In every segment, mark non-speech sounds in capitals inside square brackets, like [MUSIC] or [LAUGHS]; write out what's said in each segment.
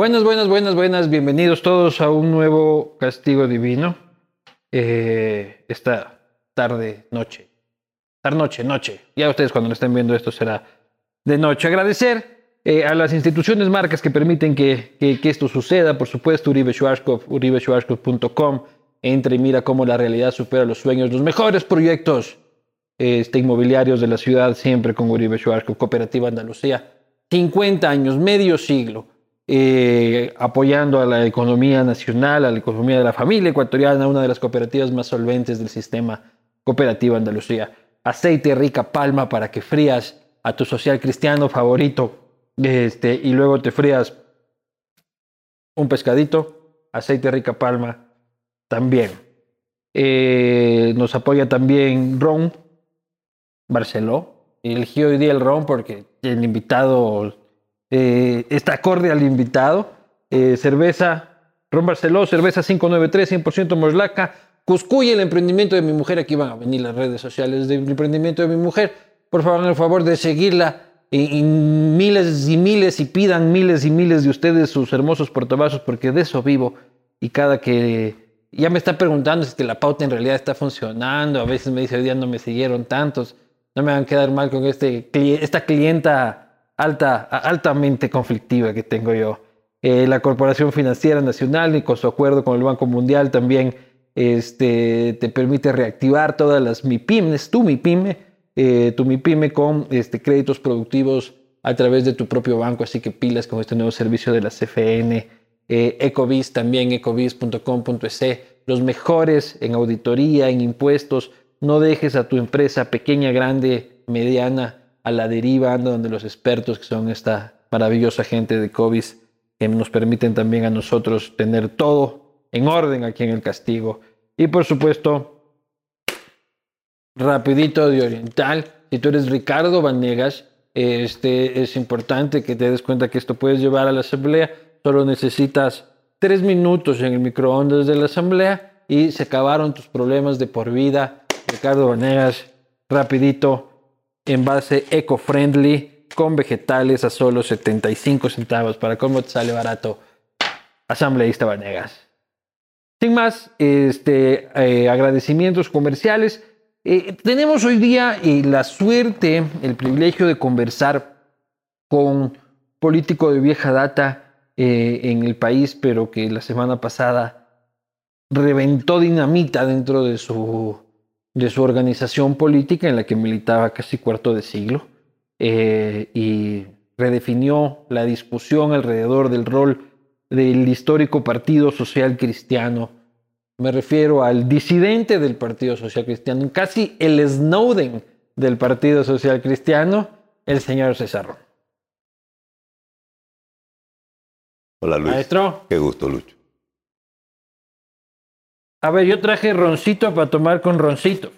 Buenas, buenas, buenas, buenas. Bienvenidos todos a un nuevo castigo divino. Eh, esta tarde, noche. Tarde, noche, noche. Ya ustedes cuando lo estén viendo esto será de noche. Agradecer eh, a las instituciones, marcas que permiten que, que- esto suceda. Por supuesto, Uribe Schwarzkopf, uribeschwarzkopf.com. Entra y mira cómo la realidad supera los sueños. Los mejores proyectos este, inmobiliarios de la ciudad, siempre con Uribe Schwarzkopf, Cooperativa Andalucía. 50 años, medio siglo, eh, apoyando a la economía nacional, a la economía de la familia ecuatoriana, una de las cooperativas más solventes del sistema Cooperativa Andalucía. Aceite rica palma para que frías a tu social cristiano favorito este, y luego te frías un pescadito, aceite rica palma también. Eh, nos apoya también Ron Barceló. Elegí hoy día el Ron porque el invitado eh, está acorde al invitado. Eh, cerveza Ron Barceló, cerveza 593, 100% Moslaca. Cuscuy, el emprendimiento de mi mujer. Aquí van a venir las redes sociales del emprendimiento de mi mujer. Por favor, el favor de seguirla. Y, miles y miles y pidan miles y miles de ustedes sus hermosos portavasos porque de eso vivo. Y cada que ya me está preguntando si es que la pauta en realidad está funcionando. A veces me dice, hoy día no me siguieron tantos. No me van a quedar mal con este, esta clienta alta, altamente conflictiva que tengo yo. Eh, la Corporación Financiera Nacional, y con su acuerdo con el Banco Mundial, también este, te permite reactivar todas las MIPIMES, tu MIPYME, eh, tu MIPYME con este, créditos productivos a través de tu propio banco. Así que pilas con este nuevo servicio de la CFN. Eh, Ecovis también, ecovis.com.es, los mejores en auditoría, en impuestos. No dejes a tu empresa pequeña, grande, mediana a la deriva, anda donde los expertos que son esta maravillosa gente de Ecovis que nos permiten también a nosotros tener todo en orden aquí en el castigo. Y por supuesto, rapidito de Oriental. Si tú eres Ricardo Vanegas, este, es importante que te des cuenta que esto puedes llevar a la asamblea. Solo necesitas tres minutos en el microondas de la asamblea y se acabaron tus problemas de por vida. Ricardo Vanegas, rapidito, envase eco-friendly con vegetales a solo 75 centavos. Para cómo te sale barato, asambleísta Vanegas. Sin más, este, eh, agradecimientos comerciales. Eh, tenemos hoy día eh, la suerte, el privilegio de conversar con político de vieja data en el país, pero que la semana pasada reventó dinamita dentro de su, de su organización política en la que militaba casi cuarto de siglo eh, y redefinió la discusión alrededor del rol del histórico Partido Social Cristiano. Me refiero al disidente del Partido Social Cristiano, casi el Snowden del Partido Social Cristiano, el señor César. Ron. Hola Luis. Maestro, Qué gusto, Lucho. A ver, yo traje roncito para tomar con roncito.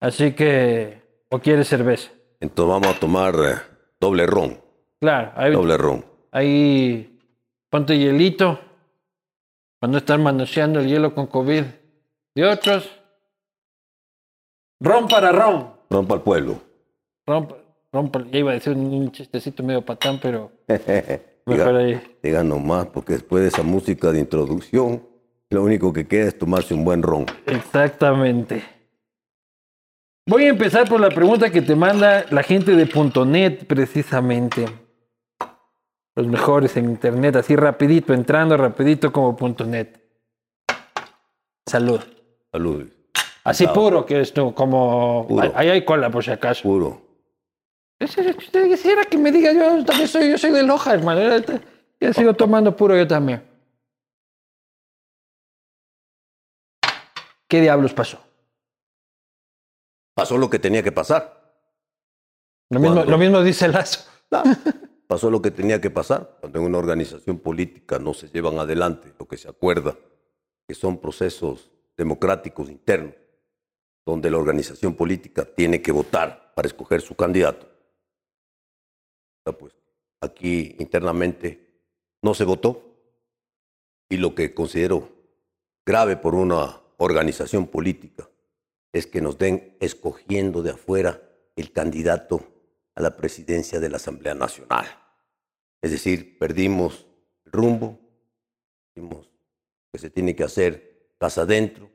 Así que, ¿o quieres cerveza? Entonces vamos a tomar eh, doble ron. Claro, ahí, Doble ron. ahí ponte hielito para no estar manoseando el hielo con COVID de otros. Ron para ron. Ron para el pueblo. Ron, ron pa- ya iba a decir un, un chistecito medio patán, pero [LAUGHS] mejor ahí. diga nomás, porque después de esa música de introducción, lo único que queda es tomarse un buen ron. Exactamente. Voy a empezar por la pregunta que te manda la gente de .net, precisamente. Los mejores en internet, así rapidito, entrando rapidito como .net. Salud. Salud. Así Claro. puro que esto, como... Puro. Ahí hay cola, por si acaso. Puro. Quisiera que me diga, yo también soy, yo soy de Loja, hermano. Yo sigo tomando puro yo también. ¿Qué diablos pasó? Pasó lo que tenía que pasar. Lo mismo, ¿Cuándo? lo mismo dice Lazo. Pasó lo que tenía que pasar. Cuando en una organización política no se llevan adelante lo que se acuerda, que son procesos democráticos internos, donde la organización política tiene que votar para escoger su candidato. Pues aquí internamente no se votó y lo que considero grave por una organización política es que nos den escogiendo de afuera el candidato a la presidencia de la Asamblea Nacional. Es decir, perdimos el rumbo, dijimos que se tiene que hacer casa adentro,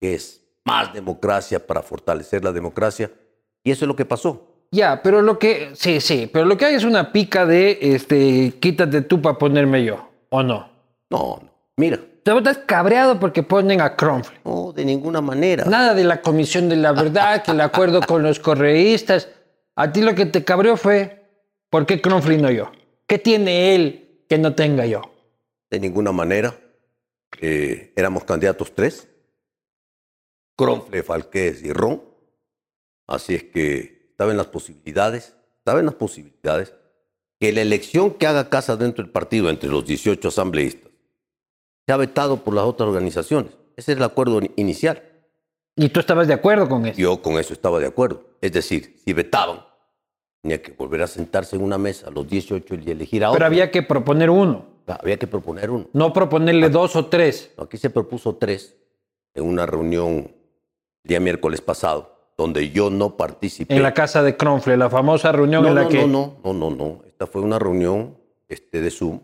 que es más democracia para fortalecer la democracia, y eso es lo que pasó. Ya, pero lo que, sí, sí, pero lo que hay es una pica de, este, quítate tú para ponerme yo, ¿o no? No, no. Mira, Te estás cabreado porque ponen a Cronfle. no, de ninguna manera. Nada de la Comisión de la Verdad, que el acuerdo [LAUGHS] con los correístas. A ti lo que te cabreó fue, ¿por qué Cronfle no yo? ¿Qué tiene él que no tenga yo? De ninguna manera. Eh, éramos candidatos tres. Cronfle, Falqués y Ron. Así es que estaba en las posibilidades, estaba en las posibilidades que la elección que haga casa dentro del partido entre los 18 asambleístas sea vetado por las otras organizaciones. Ese es el acuerdo inicial. Y tú estabas de acuerdo con eso. Yo con eso estaba de acuerdo. Es decir, si vetaban, tenía que volver a sentarse en una mesa los 18 y elegir a otro. Pero había que proponer uno, Había que proponer uno. no proponerle dos o tres. Aquí se propuso tres en una reunión el día miércoles pasado, donde yo no participé. En la casa de Cronfle, la famosa reunión no, en la no, que... no, no, no, no, no. Esta fue una reunión este, de Zoom,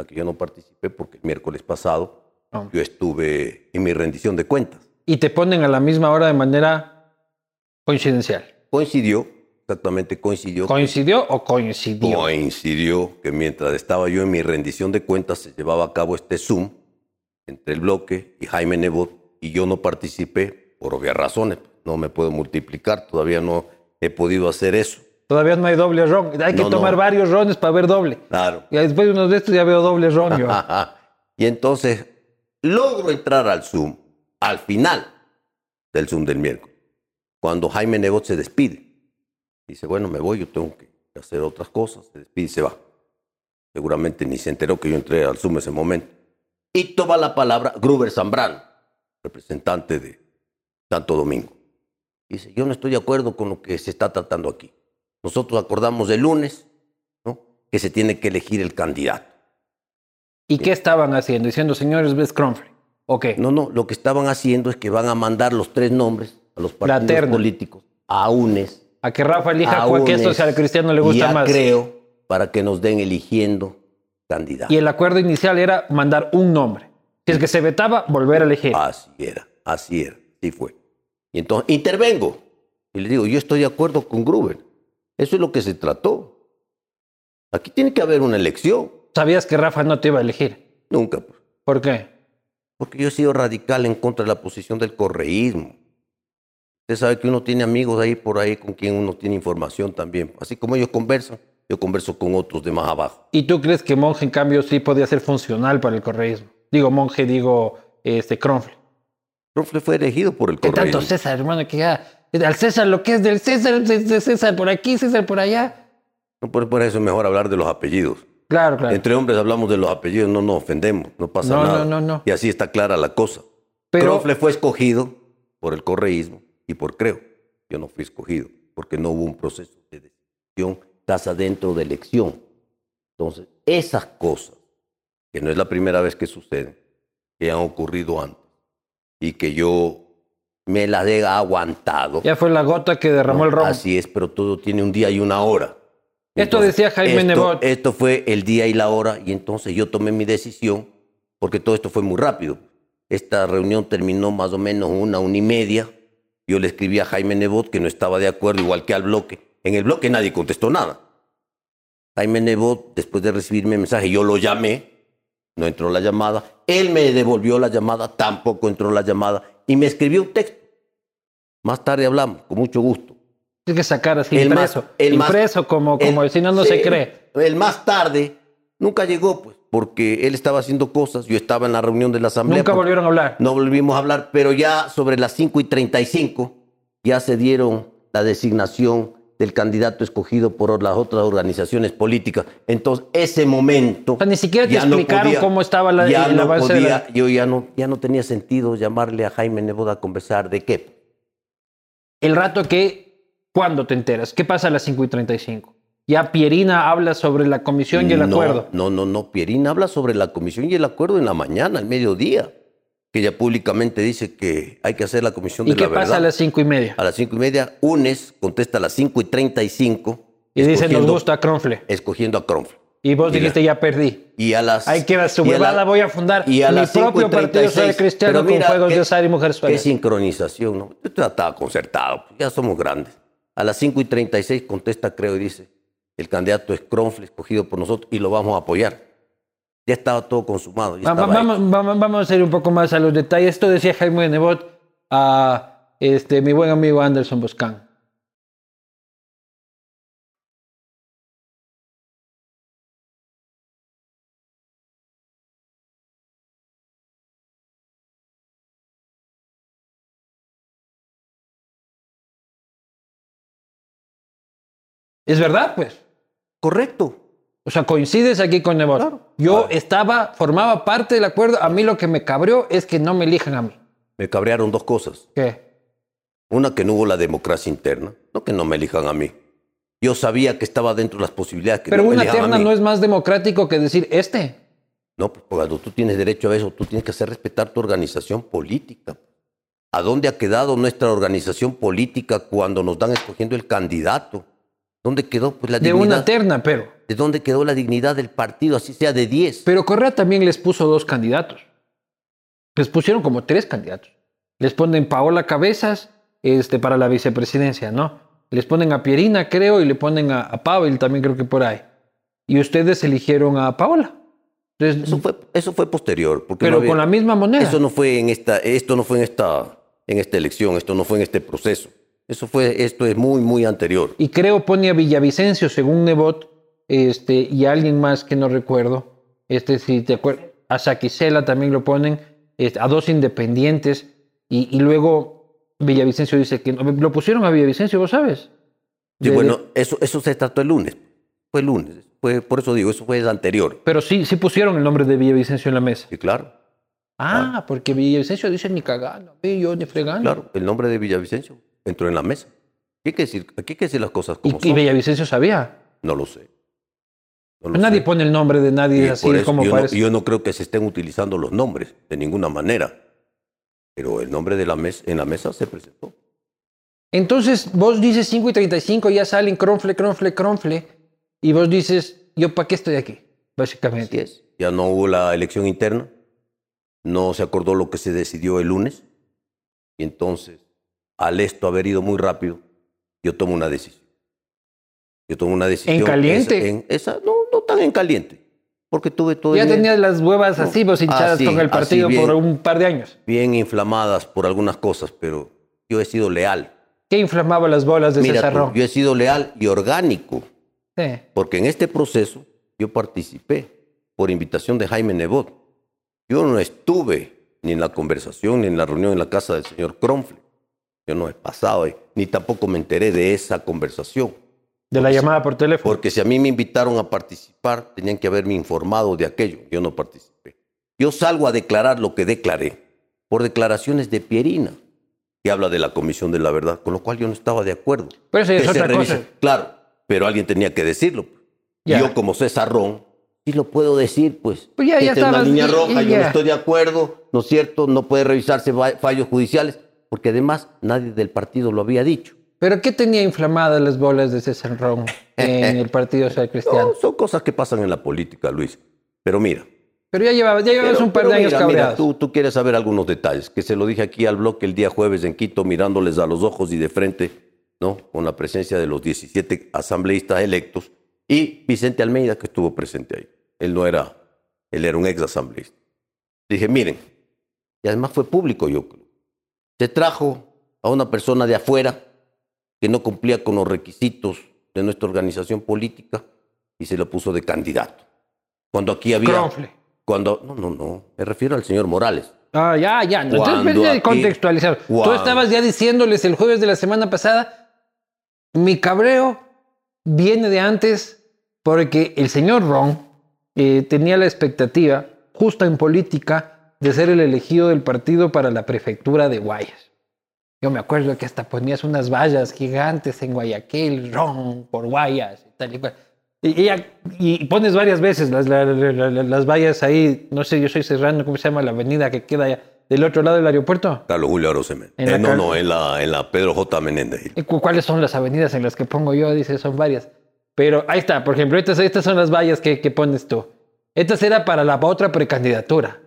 la que yo no participé porque el miércoles pasado No. yo estuve en mi rendición de cuentas. Y te ponen a la misma hora de manera coincidencial. Coincidió, exactamente coincidió. ¿Coincidió o coincidió? Coincidió que mientras estaba yo en mi rendición de cuentas se llevaba a cabo este Zoom entre el bloque y Jaime Nebot y yo no participé por obvias razones. No me puedo multiplicar, todavía no he podido hacer eso. Todavía no hay doble ron. Hay que No, no. tomar varios rones para ver doble. Claro. Y después de unos de estos ya veo doble ron yo. [LAUGHS] y entonces logro entrar al Zoom al final del Zoom del miércoles, cuando Jaime Nebot se despide. Dice, bueno, me voy, yo tengo que hacer otras cosas. Se despide y se va. Seguramente ni se enteró que yo entré al Zoom ese momento. Y toma la palabra Gruber Zambrano, representante de Santo Domingo. Dice, yo no estoy de acuerdo con lo que se está tratando aquí. Nosotros acordamos el lunes ¿no? que se tiene que elegir el candidato. ¿Y qué estaban haciendo? Diciendo, señores, ves Cronfle. ¿O qué? No, no, lo que estaban haciendo es que van a mandar los tres nombres a los partidos políticos a UNES. A que Rafa elija a que esto UNES, sea al cristiano le y gusta a más. creo para que nos den eligiendo candidatos. Y el acuerdo inicial era mandar un nombre. Si es que se vetaba, volver a elegir. Así era, así era, así fue. Y entonces intervengo y le digo, yo estoy de acuerdo con Gruber. Eso es lo que se trató. Aquí tiene que haber una elección. Sabías que Rafa no te iba a elegir. Nunca, pues. ¿Por qué? porque yo he sido radical en contra de la posición del correísmo. Usted sabe que uno tiene amigos ahí por ahí con quien uno tiene información también. Así como ellos conversan, yo converso con otros de más abajo. ¿Y tú crees que Monje, en cambio, sí podía ser funcional para el correísmo? Digo Monje, digo este Cronfle. Rofle fue elegido por el ¿Qué correísmo. tanto César, hermano? Que ya, al César lo que es del César, César por aquí, César por allá. No, por, por eso es mejor hablar de los apellidos. Claro, claro. Entre hombres hablamos de los apellidos, no nos ofendemos, no pasa No, nada. no, no, no. Y así está clara la cosa. Pero- Rofle fue escogido por el correísmo y por Creo. Yo no fui escogido porque no hubo un proceso de decisión casa dentro de elección. Entonces, esas cosas, que no es la primera vez que suceden, que han ocurrido antes y que yo me las he aguantado. Ya fue la gota que derramó ¿no? el ron. Así es, pero todo tiene un día y una hora. Esto decía Jaime esto, Nebot. Esto fue el día y la hora y entonces yo tomé mi decisión porque todo esto fue muy rápido. Esta reunión terminó más o menos una, una y media. Yo le escribí a Jaime Nebot que no estaba de acuerdo, igual que al bloque. En el bloque nadie contestó nada. Jaime Nebot, después de recibir mi mensaje, yo lo llamé, no entró la llamada. Él me devolvió la llamada, tampoco entró la llamada y me escribió un texto. Más tarde hablamos, con mucho gusto. Tienes que sacar así El más- impreso. el más- impreso como, como El- si no, no se cree. El más tarde nunca llegó, pues, porque él estaba haciendo cosas, yo estaba en la reunión de la asamblea. Nunca porque volvieron a hablar. No volvimos a hablar, pero ya sobre las 5 y 35 ya se dieron la designación del candidato escogido por las otras organizaciones políticas. Entonces, ese momento... O sea, ni siquiera te no explicaron cómo estaba la- ya no de la- podía- Yo ya no, ya no tenía sentido llamarle a Jaime Neboda a conversar de qué. El rato que, ¿cuándo te enteras? ¿Qué pasa a las 5 y 35? Ya Pierina habla sobre la comisión y el No, acuerdo. No, no, no. Pierín habla sobre la comisión y el acuerdo en la mañana, al mediodía. Que ella públicamente dice que hay que hacer la comisión ¿Y de qué la verdad. pasa a las cinco y media? A las cinco y media, UNES contesta a las cinco y treinta y cinco. Y dice, nos gusta Cronfle. Escogiendo a Cronfle. Y vos Y la- dijiste, ya perdí. Y a las. Ahí queda su y a la- voy a fundar y a mi las cinco y propio partido 36. social cristiano Pero con mira, juegos qué- de azar y mujeres Qué sincronización, ¿no? Ya estaba concertado, pues, ya somos grandes. A las 5 y 36 contesta, creo, y dice, el candidato es Cronfle, escogido por nosotros, y lo vamos a apoyar. Ya estaba todo consumado. ya Va- va- estaba Vamos, hecho. vamos, vamos a ir un poco más a los detalles. Esto decía Jaime Nebot a este, mi buen amigo Anderson Boscan. Es verdad, pues. Correcto. O sea, coincides aquí con Nebot. Claro. Yo estaba, formaba parte del acuerdo. A mí lo que me cabreó es que no me elijan a mí. Me cabrearon dos cosas. ¿Qué? Una, que no hubo la democracia interna. No que no me elijan a mí. Yo sabía que estaba dentro de las posibilidades que Pero no me una elijan a terna mí. no es más democrático que decir este. No, pues cuando tú tienes derecho a eso, tú tienes que hacer respetar tu organización política. ¿A dónde ha quedado nuestra organización política cuando nos dan escogiendo el candidato? ¿Dónde quedó pues, la De dignidad? una terna, pero. ¿De dónde quedó la dignidad del partido, así sea de 10? Pero Correa también les puso dos candidatos. Les pusieron como tres candidatos. Les ponen Paola Cabezas este, para la vicepresidencia, ¿no? Les ponen a Pierina, creo, y le ponen a, a Pavel también, creo que por ahí. Y ustedes eligieron a Paola. Entonces, Eso fue, eso fue posterior. Porque pero no había- con la misma moneda. Eso no fue en esta, esto no fue en esta, en esta elección, esto no fue en este proceso. Eso fue, esto es muy, muy anterior. Y creo pone a Villavicencio, según Nebot, este, y a alguien más que no recuerdo. Este, si te acuerdas, a Saquicela también lo ponen, este, a dos independientes, y, y luego Villavicencio dice que no- lo pusieron a Villavicencio, vos sabes. Sí, bueno, eso, eso se trató el lunes. Fue el lunes. Fue, por eso digo, eso fue el anterior. Pero sí, sí pusieron el nombre de Villavicencio en la mesa. Sí, claro. Ah, porque Villavicencio dice ni cagando, yo ni fregando. Claro, el nombre de Villavicencio entró en la mesa. Aquí hay que decir, aquí hay que decir las cosas Y, como y son. Villavicencio sabía. No lo sé. No Nadie sé. pone el nombre de nadie Y así eso como yo, no, parece. yo no creo que se estén utilizando los nombres de ninguna manera. Pero el nombre de la mesa, en la mesa se presentó. Entonces vos dices 5 y 35, ya salen cronfle, cronfle, cronfle, y vos dices, ¿yo para qué estoy aquí? Así Básicamente. es. Ya no hubo la elección interna. No se acordó lo que se decidió el lunes. Y entonces, al esto haber ido muy rápido, yo tomo una decisión. Yo tomo una decisión. ¿En caliente? Esa, en- esa- no, no tan en caliente. Porque tuve todo Ya tenías las huevas así, vos hinchadas así, con el partido bien. por un par de años. bien inflamadas por algunas cosas, pero yo he sido leal. ¿Qué inflamaba las bolas de Mira, César Ron? yo he sido leal y orgánico. Sí. Porque en este proceso yo participé por invitación de Jaime Nebot. Yo no estuve ni en la conversación ni en la reunión en la casa del señor Cronfle. Yo no he pasado ahí, ni tampoco me enteré de esa conversación. De la llamada por teléfono. Porque si a mí me invitaron a participar, tenían que haberme informado de aquello. Yo no participé. Yo salgo a declarar lo que declaré por declaraciones de Pierina, que habla de la Comisión de la Verdad, con lo cual yo no estaba de acuerdo. Pero eso es otra revise. cosa. Claro, pero alguien tenía que decirlo. Ya. Yo como César Ron, sí lo puedo decir, pues. Pues ya- ya Esta es una línea roja, y yo no estoy de acuerdo, ¿no es cierto? No puede revisarse fa- fallos judiciales, porque además nadie del partido lo había dicho. ¿Pero qué tenía inflamadas las bolas de César Ron en el Partido Social [LAUGHS] Cristiano? No, son cosas que pasan en la política, Luis. Pero mira, Pero ya llevabas, ya llevabas Pero- un par de años mira, mira, tú quieres saber algunos detalles, que se lo dije aquí al bloque el día jueves en Quito, mirándoles a los ojos y de frente, ¿no? Con la presencia de los 17 asambleístas electos y Vicente Almeida, que estuvo presente ahí. Él no era, él era un ex asambleísta. Dije, miren, y además fue público, yo creo. Se trajo a una persona de afuera que no cumplía con los requisitos de nuestra organización política y se lo puso de candidato. Cuando aquí había... Cronfle. Cuando, no, no, no, me refiero al señor Morales. Ah, ya, ya. Entonces, vete contextualizar. Tú estabas ya diciéndoles el jueves de la semana pasada, mi cabreo viene de antes porque el señor Ron eh, tenía la expectativa, justo en política, de ser el elegido del partido para la prefectura de Guayas. Yo me acuerdo que hasta ponías unas vallas gigantes en Guayaquil, Ron por Guayas y tal y cual. Y, y- y pones varias veces las, la- la- la- las vallas ahí, no sé, yo soy serrano, ¿cómo se llama la avenida que queda allá? del otro lado del aeropuerto. Carlos Julio Arosemena. Eh, no, no, en la, en la Pedro J. Menéndez. ¿Y cu- ¿Cuáles son las avenidas en las que pongo yo? Dice, son varias. Pero ahí está, por ejemplo, estas, estas son las vallas que, que pones tú. Esta será para la otra precandidatura.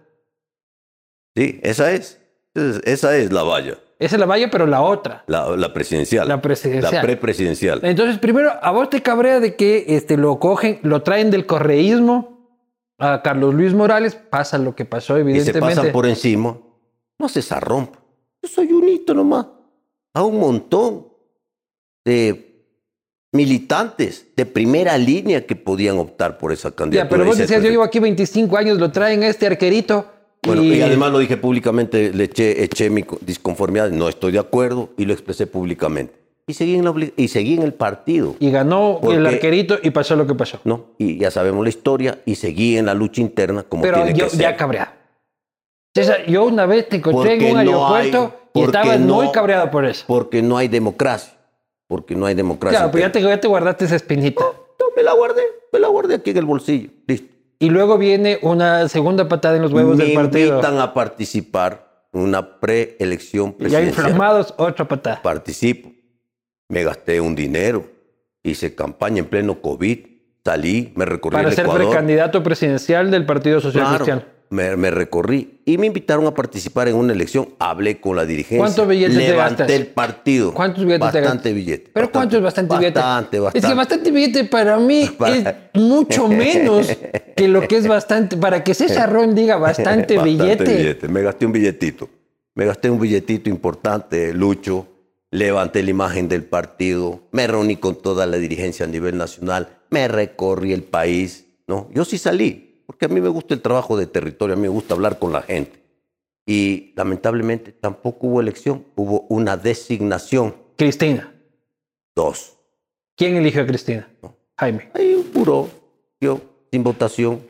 Sí, esa es. Esa es- Esa es la valla. Esa es la valla, pero la otra. La, la presidencial. La presidencial. La prepresidencial. Entonces, primero, a vos te cabrea de que este, lo cogen, lo traen del correísmo a Carlos Luis Morales, pasa lo que pasó, Y se evidentemente. pasan por encima. No se zarrompa. Yo soy un hito nomás. A un montón de militantes de primera línea que podían optar por esa Ya, candidatura. pero vos decías, yo llevo aquí 25 años, lo traen a este arquerito. Bueno, y, y además lo dije públicamente, le eché, eché mi co- disconformidad, no estoy de acuerdo y lo expresé públicamente. Y seguí en, la y seguí en el partido, y ganó el arquerito y pasó lo que pasó. ¿no? Y ya sabemos la historia y seguí en la lucha interna como Pero tiene yo que ser. ya cabreado. César, yo una vez te encontré en un no hay- aeropuerto y no- muy cabreado por eso. Porque no hay democracia. Porque no hay democracia. Claro, pues ya te, ya te guardaste esa espinita. No, me la guardé, me la guardé aquí en el bolsillo. Listo. Y luego viene una segunda patada en los huevos me del partido. invitan a participar en una preelección Ya presidencial. inflamados, otra patada. Participo. Me gasté un dinero. Hice campaña en pleno COVID. Salí, me recorrí Para el ser Ecuador. precandidato presidencial del Partido Social Claro, Cristiano. Me, me recorrí y me invitaron a participar en una elección. Hablé con la dirigencia. ¿Cuántos billetes te Levanté gastas? el partido. ¿Cuántos billetes te? Bastante billete. Pero ¿cuánto es bastante billete? Bastante, bastante. Es que bastante billete para mí [LAUGHS] es mucho [LAUGHS] menos que lo que es bastante. Para que César [LAUGHS] Ron diga bastante, billete. Me gasté un billetito. Me gasté un billetito importante, Lucho. Levanté la imagen del partido. Me reuní con toda la dirigencia a nivel nacional. Me recorrí el país. ¿no? Yo sí salí, porque a mí me gusta el trabajo de territorio, a mí me gusta hablar con la gente. Y lamentablemente tampoco hubo elección, hubo una designación. Cristina. Dos. ¿Quién eligió a Cristina? Jaime. Hay un buró, yo, sin votación.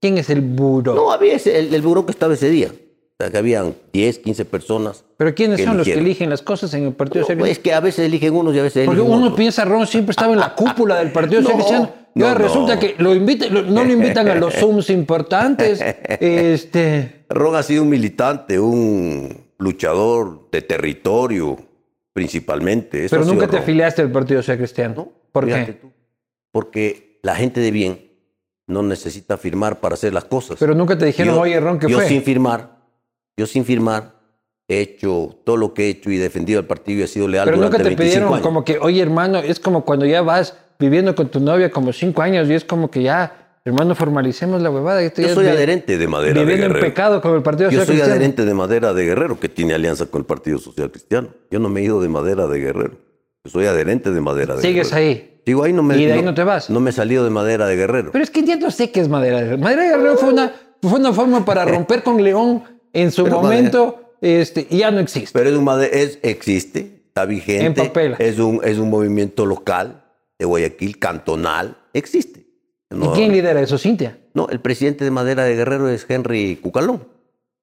¿Quién es el buró? No, había ese- el, el buró que estaba ese día. O sea, que habían 10, 15 personas. Pero ¿quiénes son los que eligen las cosas en el Partido No, Social pues, es que a veces eligen unos y a veces Porque eligen uno otros. piensa, Ron siempre estaba en la cúpula del Partido [LAUGHS] No, Social No, resulta no. que lo lo- no lo invitan a los [LAUGHS] Zooms importantes. Este, Ron ha sido un militante, un luchador de territorio, principalmente. Eso pero nunca te Ron. afiliaste al Partido Social Cristiano. ¿no? ¿Por qué? tú. Porque la gente de bien no necesita firmar para hacer las cosas. Pero nunca te dijeron, Yo- oye, Ron, ¿qué yo fue? sin firmar, yo sin firmar, he hecho todo lo que he hecho y defendido al partido y he sido leal Pero nunca durante te 25 pidieron años. como que, oye, hermano, es como cuando ya vas viviendo con tu novia como cinco años y es como que ya, hermano, formalicemos la huevada. Esto Yo soy adherente de madera de Viviendo en Guerrero. pecado con el Partido Yo Social soy Cristiano. adherente de madera de Guerrero, que tiene alianza con el Partido Social Cristiano. Yo no me he ido de madera de Guerrero. Yo soy adherente de madera de Sigues Guerrero. ahí. Sigo ahí, no me, ¿Y de ahí no te vas? No me he salido de madera de Guerrero. Pero es que ya no sé qué es Madera de Guerrero. Madera de Guerrero fue una, fue una forma para romper con León en su Pero momento este, y ya no existe. Pero es un es, existe, está vigente. En papel. Es un, es un movimiento local de Guayaquil, cantonal. Existe. No, ¿Y quién lidera eso, Cintia? no, el presidente de Madera de Guerrero es Henry Cucalón.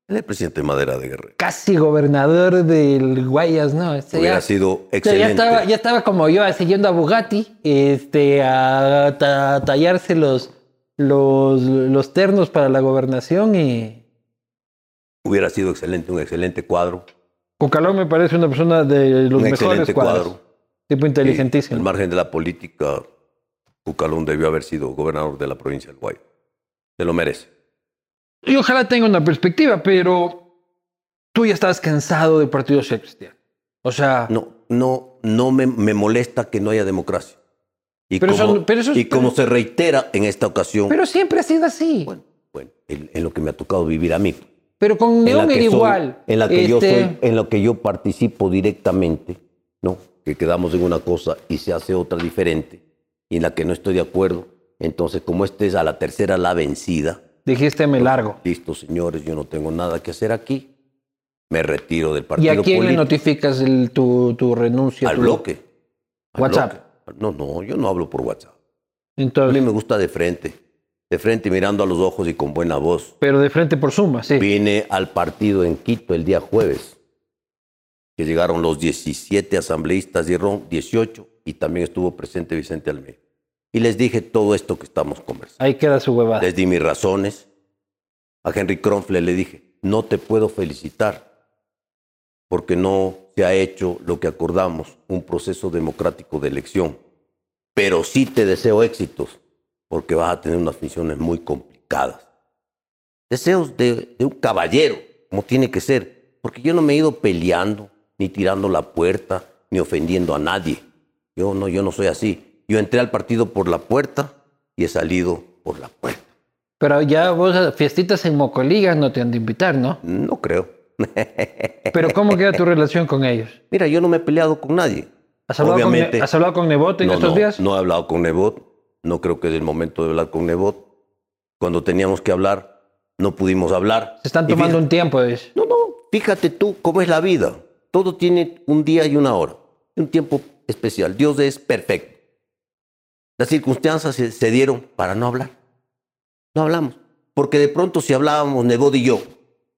Él es el presidente de Madera de Guerrero. Casi gobernador del Guayas, ¿no? Este Hubiera ya- sido o sea, excelente. ya, estaba, ya estaba como yo, yendo a Bugatti este, a, ta- tallarse los, los, los ternos para la gobernación y Hubiera sido excelente, un excelente cuadro. Cucalón me parece una persona de los un mejores excelente cuadros. cuadro. Tipo Y inteligentísimo. Al margen de la política, Cucalón debió haber sido gobernador de la provincia del Guayas. Se lo merece. Y ojalá tenga una perspectiva, pero tú ya estás cansado del Partido Social Cristiano. O sea, No, no, no me, me molesta que no haya democracia. Y Pero como, pero eso es- y como se reitera en esta ocasión, pero siempre ha sido así. bueno, bueno, en, en lo que me ha tocado vivir a mí. Pero con León la era igual. en la que yo Este, soy, en lo que yo participo directamente, ¿no? Que quedamos en una cosa y se hace otra diferente, y en la que no estoy de acuerdo. Entonces, como este es a la tercera la vencida, Dijiste me largo. listo, señores, yo no tengo nada que hacer aquí, me retiro del ¿Y partido a quién le político. notificas el- tu, tu renuncia? Al tu- bloque. Al WhatsApp. bloque. No, no, yo no hablo por WhatsApp. A mí Entonces, me gusta de frente, de frente mirando a los ojos y con buena voz. pero de frente por suma, sí. Vine al partido en Quito el día jueves, que llegaron los 17 asambleístas de RON, 18, y también estuvo presente Vicente Almeida. Y les dije todo esto que estamos conversando. Ahí queda su huevada. Les di mis razones. A Henry Kronfle le dije, no te puedo felicitar porque no se ha hecho lo que acordamos, un proceso democrático de elección. Pero sí te deseo éxitos porque vas a tener unas funciones muy complicadas. Deseos de, de un caballero, como tiene que ser, porque yo no me he ido peleando, ni tirando la puerta, ni ofendiendo a nadie. Yo no, yo no soy así. Yo entré al partido por la puerta y he salido por la puerta. Pero ya vos a fiestitas en Mocoliga no te han de invitar, ¿no? No creo. [LAUGHS] Pero ¿cómo queda tu relación con ellos? Mira, yo no me he peleado con nadie. ¿Has hablado, con, Obviamente- Ne- ¿has hablado con Nebot en no, estos no, días? No he hablado con Nebot. No creo que es el momento de hablar con Nebot. Cuando teníamos que hablar, no pudimos hablar. Se están tomando fíjate- un tiempo, dice. No, no, fíjate tú cómo es la vida. Todo tiene un día y una hora. Un tiempo especial. Dios es perfecto. Las circunstancias se, se dieron para no hablar. No hablamos. Porque de pronto si hablábamos Nebot y yo,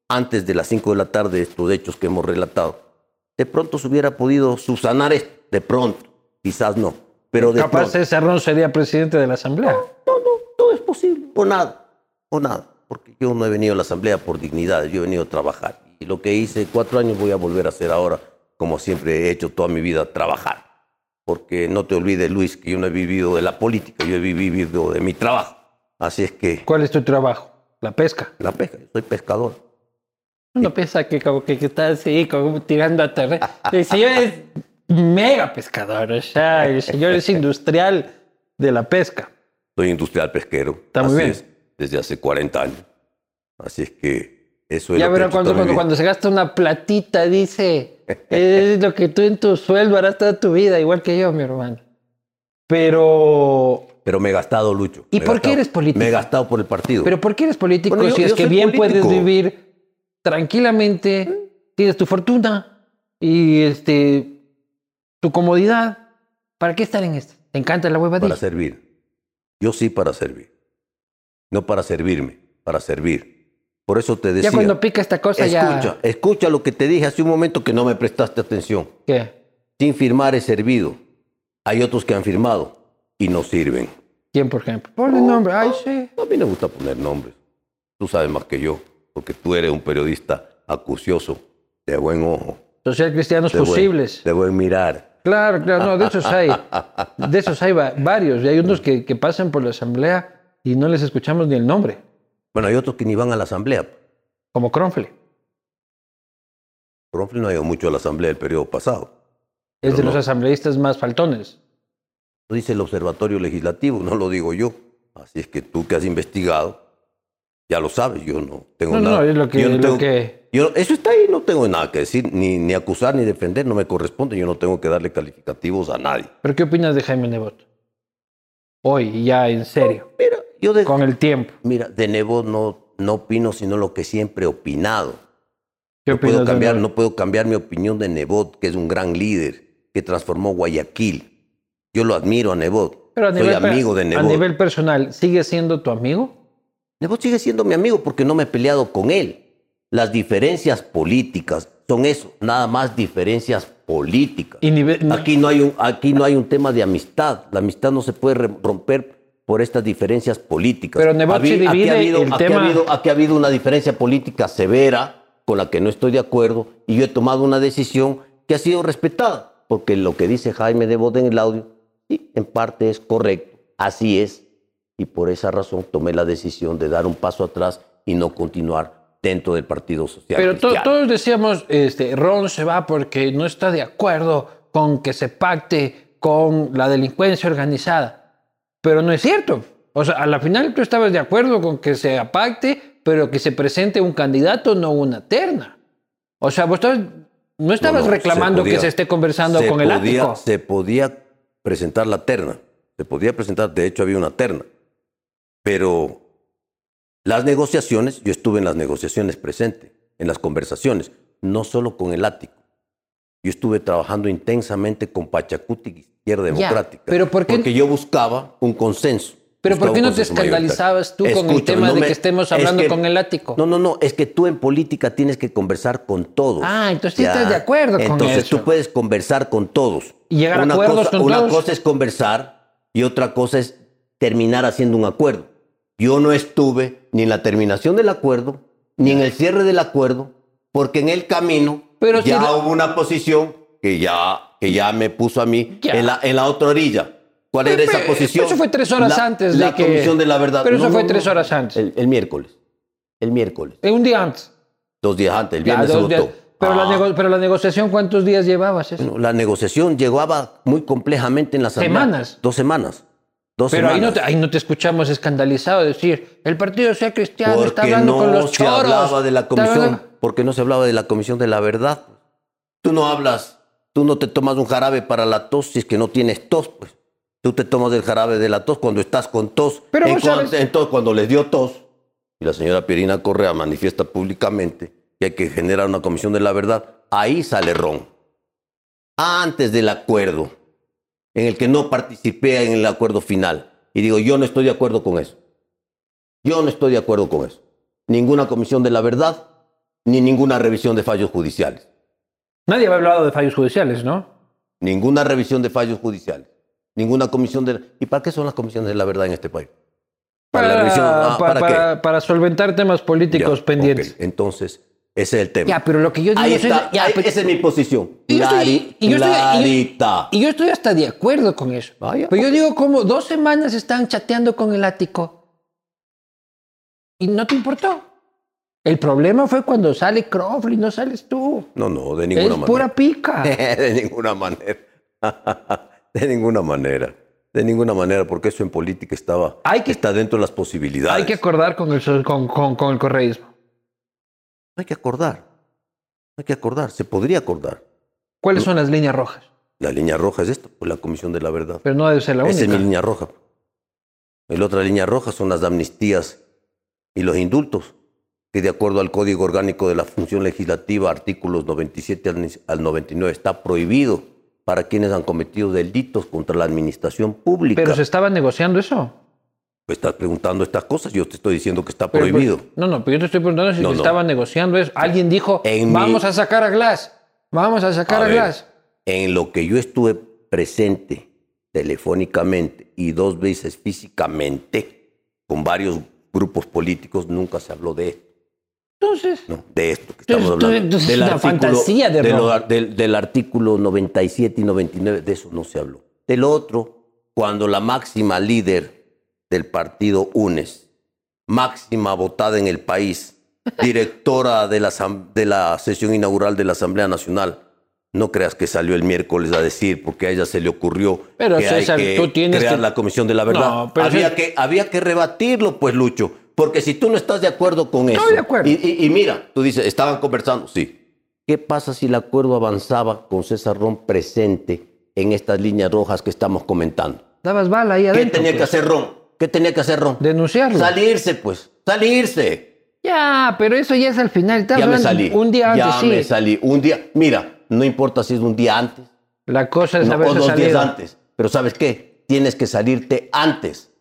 antes de las 5 de la tarde, estos hechos que hemos relatado, de pronto se hubiera podido subsanar esto. De pronto. Quizás no. Pero de Capaz pronto. ese Ron sería presidente de la Asamblea. No, no, todo es posible. O nada, o nada. Porque yo no he venido a la asamblea por dignidad, yo he venido a trabajar. Y lo que hice cuatro años voy a volver a hacer ahora, como siempre he hecho toda mi vida, trabajar. Porque no te olvides, Luis, que yo no he vivido de la política, yo he vivido de mi trabajo. Así es que ¿Cuál es tu trabajo? La pesca. la pesca, yo soy pescador. Uno piensa que como que, que está así, como tirando a terreno. [LAUGHS] El señor es mega pescador, o sea, el señor es industrial de la pesca. Soy industrial pesquero. Está muy bien. es, desde hace 40 años. Así es que eso es Ya que hecho cuando, cuando, cuando se gasta una platita, dice, es lo que tú en tu sueldo harás toda tu vida, igual que yo, mi hermano. Pero, Pero me he gastado, Lucho. ¿Y por qué eres político? Me he gastado por el partido. pero ¿por qué eres político Bueno, yo- si es yo que soy bien puedes político. vivir tranquilamente, tienes tu fortuna y este, tu comodidad? ¿Para qué estar en esto? ¿Te encanta la huevadilla? Para servir. Yo sí para servir. No para servirme, para servir. Por eso te decía. ya cuando pica esta cosa escucha, ya... escucha lo que te dije hace un momento que no me prestaste atención. ¿Qué? Sin firmar he servido. Hay otros que han firmado y no sirven. ¿Quién, por ejemplo? Ponle nombre. Ay, sí. A mí me gusta poner nombres. Tú sabes más que yo, porque tú eres un periodista acucioso, de buen ojo, Social cristianos de buen- posibles. de buen mirar. Claro, claro, no, de esos hay. De esos hay va- varios. Y hay unos que, que pasan por la asamblea y no les escuchamos ni el nombre, Bueno, hay otros que ni van a la asamblea. como Cronfle. Ronfle no ha ido mucho a la asamblea del periodo pasado. Es de Pero los no. asambleístas más faltones. Lo dice el Observatorio Legislativo, no lo digo yo. Así es que tú que has investigado, ya lo sabes, yo no tengo No, no, nada. es lo que- yo no lo tengo- que- yo- eso está ahí, no tengo nada que decir, ni, ni acusar ni defender, no me corresponde, yo no tengo que darle calificativos a nadie. ¿Pero qué opinas de Jaime Nebot? Hoy, ya en serio, Mira, yo de, con el tiempo. mira, de Nebo no, no opino sino lo que siempre he opinado. ¿Qué No puedo, cambiar, Nebot? no puedo cambiar mi opinión de Nebot, que es un gran líder, que transformó Guayaquil. Yo lo admiro a Nebot. Pero a Soy nivel, amigo de a Nebot. nivel personal, ¿sigue siendo tu amigo? Nebot sigue siendo mi amigo porque no me he peleado con él. Las diferencias políticas son eso, nada más diferencias políticas. Y nivel- Aquí no hay un, aquí no hay un tema de amistad. La amistad no se puede romper por estas diferencias políticas. Pero Nebot sí aquí divide ha habido, el aquí ha habido- aquí ha habido una diferencia política severa con la que no estoy de acuerdo y yo he tomado una decisión que ha sido respetada. Porque lo que dice Jaime Nebot en el audio, sí, en parte es correcto. Así es. Y por esa razón tomé la decisión de dar un paso atrás y no continuar dentro del Partido Social. Pero to- todos decíamos, este, Ron se va porque no está de acuerdo con que se pacte con la delincuencia organizada. Pero no es cierto. O sea, a la final tú estabas de acuerdo con que se pacte, pero que se presente un candidato, no una terna. O sea, vos estabas- no estabas No, no, reclamando se podía- que se esté conversando se con el podía- ático. Se podía presentar la terna. Se podía presentar, de hecho había una terna. Pero las negociaciones, yo estuve en las negociaciones presente, en las conversaciones, no solo con el ático. Yo estuve trabajando intensamente con Pachacuti Izquierda Ya, Democrática. pero ¿por qué- Porque yo buscaba un consenso. Pero ¿por qué no te escandalizabas tú con el tema no de me- que estemos es hablando que- con el ático? No, no, no, es que tú en política tienes que conversar con todos. Ah, entonces sí estás de acuerdo con Entonces eso. tú puedes conversar con todos. Y llegar a una acuerdos cosa, con una todos. cosa es conversar y otra cosa es terminar haciendo un acuerdo. Yo no estuve ni en la terminación del acuerdo ni en el cierre del acuerdo, porque en el camino Pero si ya hubo una posición que ya, que ya me puso a mí Ya. en la, en la otra orilla. ¿Cuál era esa posición? eso fue tres horas La- antes de la que- Comisión de la Verdad. Pero eso fue tres horas antes. El, el miércoles. El miércoles. Eh, un día antes. Dos días antes. El Ya, viernes se dos días. votó. Pero, la Ah. pero la negociación, ¿cuántos días llevabas? eso? Bueno, la negociación llegaba muy complejamente en la asamblea. Semanas. Dos semanas. Dos Pero ahí no, te, ahí no te escuchamos escandalizado decir, el partido sea cristiano, está Porque hablando no con los se choros. hablaba de la está comisión. Porque no se hablaba de la comisión de la verdad. Tú no hablas, tú no te tomas un jarabe para la tos si es que no tienes tos, pues. Tú te tomas el jarabe de la tos cuando estás con tos. Pero En vos cuan- sabes- Entonces, cuando les dio tos, y la señora Pierina Correa manifiesta públicamente que hay que generar una comisión de la verdad, ahí sale Ron. Antes del acuerdo, en el que no participé en el acuerdo final. Y digo, yo no estoy de acuerdo con eso. Yo no estoy de acuerdo con eso. Ninguna comisión de la verdad, ni ninguna revisión de fallos judiciales. Nadie había hablado de fallos judiciales, ¿no? Ninguna revisión de fallos judiciales. Ninguna comisión de... ¿Y para qué son las comisiones de la verdad en este país? la revisión. Ah, pa- ¿para para, qué? para solventar temas políticos Ya, pendientes. Entonces, ese es el tema. Ya, pero lo que yo digo Ahí es- está, ya, ahí- pero- esa es mi posición. Y yo estoy- y yo estoy- y yo-. Y yo estoy hasta de acuerdo con eso. Ah, ya, Pero yo ok. digo, como dos semanas están chateando con el ático y no te importó. El problema fue cuando sale Crowley, no sales tú. No, no, de Es ninguna manera. pura pica. [LAUGHS] de ninguna manera. [LAUGHS] de ninguna manera. De ninguna manera, porque eso en política estaba, Hay que- está dentro de las posibilidades. Hay que acordar con el, con, con- con el correísmo. Hay que acordar. Hay que acordar. Se podría acordar. ¿Cuáles son las líneas rojas? La línea roja es esto, pues la Comisión de la Verdad. Pero no debe ser la Esa es única. mi línea roja. La otra línea roja son las amnistías y los indultos, que de acuerdo al Código Orgánico de la Función Legislativa, artículos 97 al- al 99, está prohibido para quienes han cometido delitos contra la administración pública. Pero se estaba negociando eso. Pues estás preguntando estas cosas, yo te estoy diciendo que está Pero, prohibido. pues, no, no, pero yo te estoy preguntando si No, no. estaba negociando eso. Alguien dijo, En mi- vamos a sacar a Glass. Vamos a sacar A a, ver, Glass. En lo que yo estuve presente telefónicamente y dos veces físicamente con varios grupos políticos, nunca se habló de esto. Entonces, No, de esto que estamos Entonces, hablando. entonces, del, artículo, fantasía de de lo- del, del artículo 97 y 99, de eso no se habló. Del otro, cuando la máxima líder del partido UNES, máxima votada en el país, [LAUGHS] directora de la, de la sesión inaugural de la Asamblea Nacional, no creas que salió el miércoles a decir, porque a ella se le ocurrió Pero, que César, hay que tú tienes crear que- la Comisión de la Verdad. No, pero había, César- que, había que rebatirlo, pues, Lucho. Porque si tú no estás de acuerdo con eso. Estoy de acuerdo. Y, y- y mira, tú dices, estaban conversando. Sí. ¿Qué pasa si el acuerdo avanzaba con César Ron presente en estas líneas rojas que estamos comentando? dabas bala ahí ¿Qué adentro. tenía que pues. hacer Ron? ¿Qué tenía que hacer Ron? Denunciarlo. Salirse, pues. Salirse. Ya, pero eso ya es al final. Ya me salí. Un día antes, Ya sí. me salí. Un día. Mira, no importa si es un día antes La cosa es no, o haberse dos días antes. Pero ¿sabes qué? Tienes que salirte antes.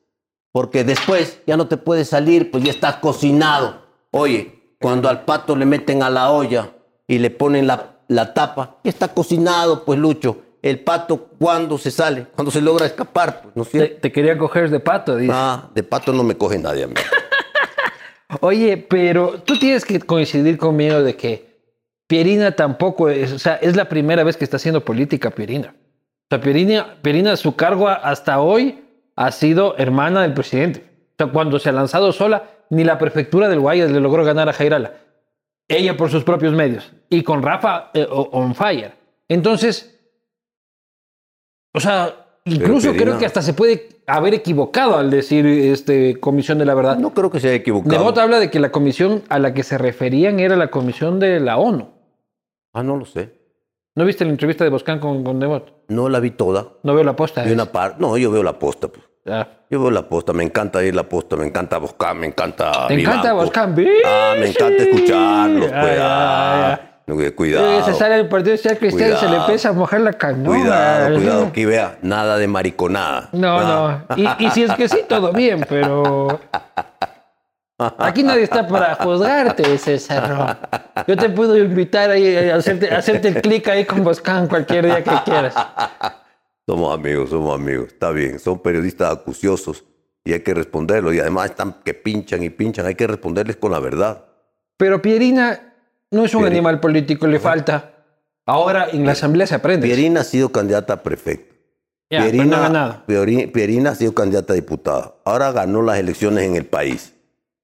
Porque después ya no te puedes salir, pues ya estás cocinado. Oye, cuando al pato le meten a la olla y le ponen la, la tapa, ya está cocinado, pues Lucho. El pato, ¿cuándo se sale? Cuando se logra escapar, pues, ¿no es Te, cierto? te quería coger de pato, dice. Ah, de pato no me coge nadie a mí. [LAUGHS] Oye, pero tú tienes que coincidir conmigo de que Pierina tampoco es, o sea, es la primera vez que está haciendo política Pierina. O sea, Pierina, Pierina su cargo hasta hoy ha sido hermana del presidente. O sea, cuando se ha lanzado sola, ni la prefectura del Guayas le logró ganar a Jairala. Ella por sus propios medios. Y con Rafa eh, on fire. Entonces, o sea, incluso creo que hasta se puede haber equivocado al decir este, Comisión de la Verdad. No creo que se haya equivocado. Nebot habla de que la comisión a la que se referían era la comisión de la ONU. Ah, no lo sé. ¿No viste la entrevista de Boscan con, con Nebot? No la vi toda. No veo la posta. Vi una parte. No, yo veo la posta. Pues. Yo veo la posta, me encanta ir la posta, me encanta buscar, me encanta. ¿Te encanta Vivanco. Boscan? Ah, me encanta escucharlos, pues. ah, no, que- Eh, Cuidado. se sale del partido social cristiano y se le Cuidado. empieza a mojar la canoa. Cuidado, cuidado. Aquí vea, nada de mariconada. No, Ah, no. Y, y si es que sí, todo bien, pero. Aquí nadie está para juzgarte, César. Yo te puedo invitar ahí a hacerte, hacerte el clic ahí con Boscan cualquier día que quieras. Somos amigos, somos amigos. Está bien, son periodistas acuciosos y hay que responderlo. Y además están que pinchan y pinchan, hay que responderles con la verdad. Pero Pierina no es un animal político, le falta. Ahora en la asamblea se aprende. Pierina ha sido candidata a prefecto. Pero no ha ganado. Pieri- Pierina ha sido candidata a diputada. Ahora ganó las elecciones en el país.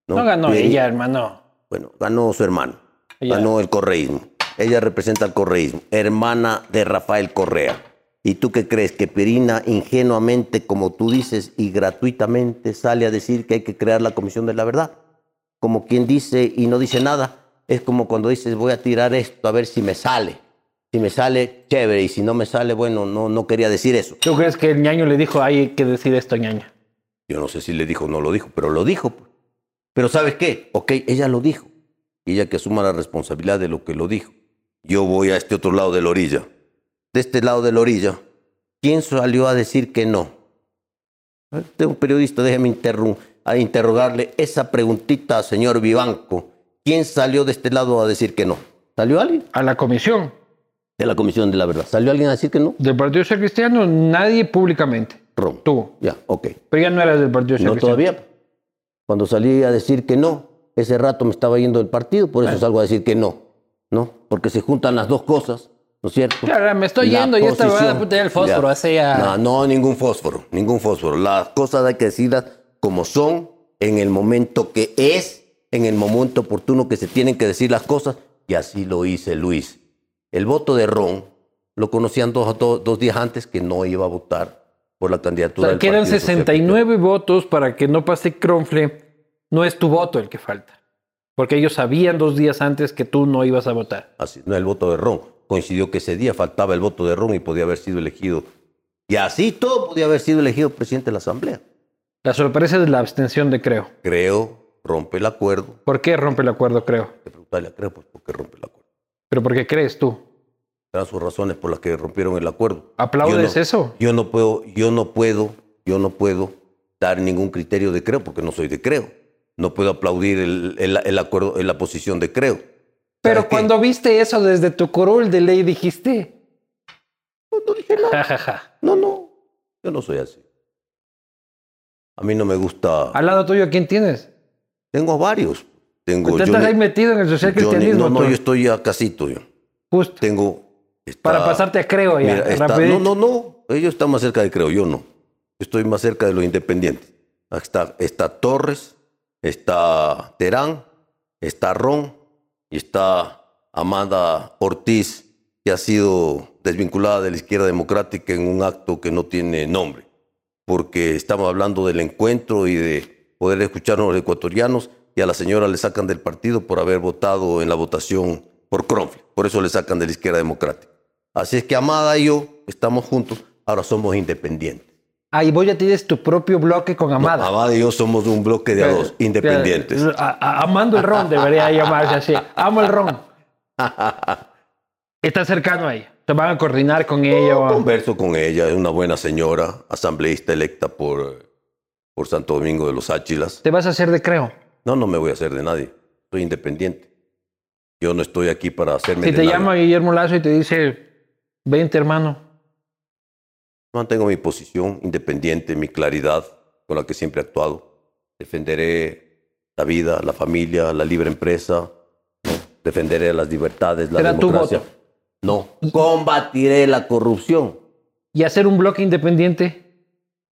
No ganó ella, hermano. Bueno, ganó su hermano. Ella- Ganó el correísmo. Ella representa el correísmo. Hermana de Rafael Correa. ¿Y tú qué crees? Que Pierina ingenuamente, como tú dices, y gratuitamente sale a decir que hay que crear la Comisión de la Verdad. Como quien dice y no dice nada. Es como cuando dices, voy a tirar esto a ver si me sale. Si me sale, chévere. Y si no me sale, bueno, no, no quería decir eso. ¿Tú crees que el ñaño le dijo, hay que decir esto, ñaño? Yo no sé si le dijo o no lo dijo, pero lo dijo. pues. Pero ¿sabes qué? Ok, ella lo dijo. Y ella que asuma la responsabilidad de lo que lo dijo. Yo voy a este otro lado de la orilla. De este lado de la orilla, ¿quién salió a decir que no? Usted es un periodista, déjeme a interrogarle esa preguntita, señor Vivanco. ¿Quién salió de este lado a decir que no? ¿Salió alguien? A la comisión De la Comisión de la Verdad. ¿Salió alguien a decir que no? del Partido Social Cristiano, nadie públicamente. Ron. Tú. Ya, ok. Pero ya no eras del Partido Social No Cristiano. todavía. Cuando salí a decir que no, ese rato me estaba yendo del partido, por eso salgo a decir que no. ¿No? Porque se juntan las dos cosas, ¿no es cierto? Claro, me estoy La yendo y esta huevada, puta, el fósforo, hace ya- No, no, ningún fósforo, ningún fósforo. Las cosas hay que decirlas como son, en el momento que es, en el momento oportuno que se tienen que decir las cosas, y así lo hice Luis. El voto de Ron lo conocían dos, dos, dos días antes que no iba a votar por la O candidatura sea, del quedan Partido Social 69 votos para que no pase Cronfle. No es tu voto el que falta. Porque ellos sabían dos días antes que tú no ibas a votar. Así, no el voto de Ron. Coincidió que ese día faltaba el voto de Ron y podía haber sido elegido. Y así todo podía haber sido elegido presidente de la Asamblea. La sorpresa es la abstención de Creo. Creo, rompe el acuerdo. ¿Por qué rompe el acuerdo, Creo? Te preguntarle a Creo, pues, ¿por qué rompe el acuerdo? ¿Pero por qué crees tú? Eran sus razones por las que rompieron el acuerdo. ¿Aplaudes Yo no- eso? Yo no puedo, yo no puedo, yo no puedo dar ningún criterio de Creo porque no soy de Creo. No puedo aplaudir el, el- el acuerdo, la posición de Creo. Pero cuando viste eso desde tu curul de ley dijiste. No, no dije nada. Ja, ja, ja. No, no. Yo no soy así. A mí no me gusta. Al lado tuyo, ¿quién tienes? Tengo a varios. Tengo Usted Johnny- estás ahí metido en el social cristianismo. no, no, tú. yo estoy a casito. Yo. Justo. Tengo. está- Para pasarte a Creo ya. Mira, está- rapidito. no, no, no. Ellos están más cerca de Creo, yo no. Yo estoy más cerca de los independientes. Está, está Torres, está Terán, está Ron y está Amanda Ortiz, que ha sido desvinculada de la izquierda democrática en un acto que no tiene nombre. Porque estamos hablando del encuentro y de poder escuchar a los ecuatorianos y a la señora le sacan del partido por haber votado en la votación por Cronfle. Por eso le sacan de la izquierda democrática. Así es que Amada y yo estamos juntos, ahora somos independientes. Ah, y vos ya tienes tu propio bloque con Amada. Amada y yo somos un bloque de a dos, independientes. a- a- amando el ron debería llamarse así. Amo el ron. Está cercano a ella. Te van a coordinar con ella. o- Converso con ella, es una buena señora, asambleísta electa por, por Santo Domingo de los Áchilas. Te vas a hacer de creo. No, no me voy a hacer de nadie, soy independiente. Yo no estoy aquí para hacerme Si de te llama Guillermo Lazo y te dice, vente hermano. Mantengo mi posición independiente, mi claridad con la que siempre he actuado. Defenderé la vida, la familia, la libre empresa. Defenderé las libertades, la tu democracia. voto. No, combatiré la corrupción. Y hacer un bloque independiente.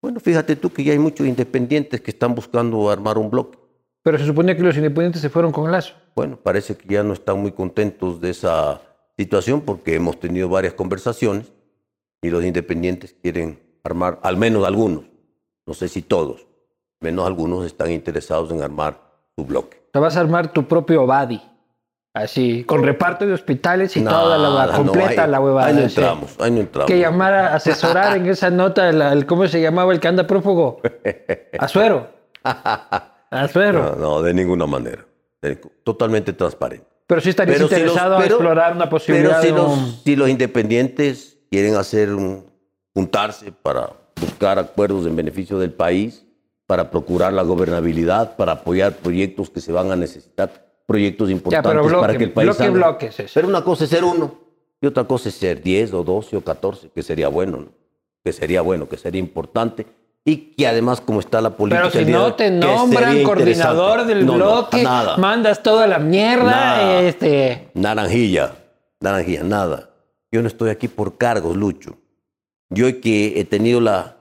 Bueno, fíjate tú que ya hay muchos independientes que están buscando armar un bloque. Pero se supone que los independientes se fueron con Lazo. Bueno, parece que ya no están muy contentos de esa situación porque hemos tenido varias conversaciones y los independientes quieren armar, al menos algunos, no sé si todos, menos algunos están interesados en armar su bloque. Te vas a armar tu propio Badi. Así, con reparto de hospitales y toda la no, completa ahí- la huevada. Ahí no entramos, ahí no entramos. Que llamara a asesorar en esa nota, el, el- ¿cómo se llamaba el que anda prófugo? [LAUGHS] Azuero. Azuero. No, no, de ninguna manera. Totalmente transparente. Pero sí estarías si los- interesado pero- a explorar una posibilidad Pero si de los, un- si los independientes quieren hacer un- juntarse para buscar acuerdos en beneficio del país, para procurar la gobernabilidad, para apoyar proyectos que se van a necesitar, proyectos importantes bloque, para que el país bloque, salga. bloque es eso. Pero una cosa es ser uno y otra cosa es ser 10 o 12 o 14, que sería bueno, ¿no? que sería bueno, que sería importante y que además como está la política... Pero si no te nombran coordinador del bloque, mandas toda la mierda, este... Naranjilla, naranjilla, nada. Yo no estoy aquí por cargos, Lucho. Yo que he tenido la,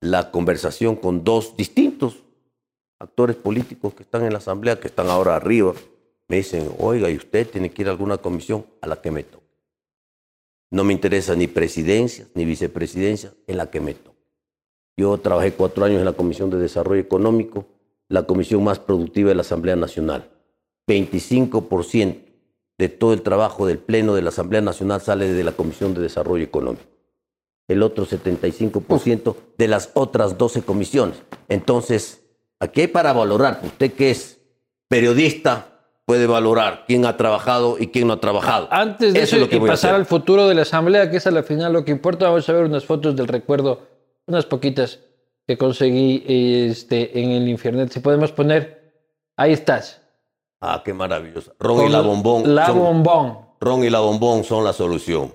la conversación con dos distintos actores políticos que están en la asamblea, que están ahora arriba, me dicen, oiga, ¿y usted tiene que ir a alguna comisión a la que me toque? No me interesa ni presidencia ni vicepresidencia, en la que me toque. Yo trabajé cuatro años en la Comisión de Desarrollo Económico, la comisión más productiva de la Asamblea Nacional. 25% de todo el trabajo del Pleno de la Asamblea Nacional sale de la Comisión de Desarrollo Económico. El otro 75% de las otras 12 comisiones. Entonces, aquí hay para valorar. Usted que es periodista puede valorar quién ha trabajado y quién no ha trabajado. Antes de eso, y pasar al futuro de la Asamblea, que es a la final lo que importa, vamos a ver unas fotos del recuerdo unas poquitas que conseguí este, en el Infiernet. Si podemos poner, ahí estás. Ah, qué maravilloso. Ron y la bombón. La bombón. Ron y la bombón son la solución.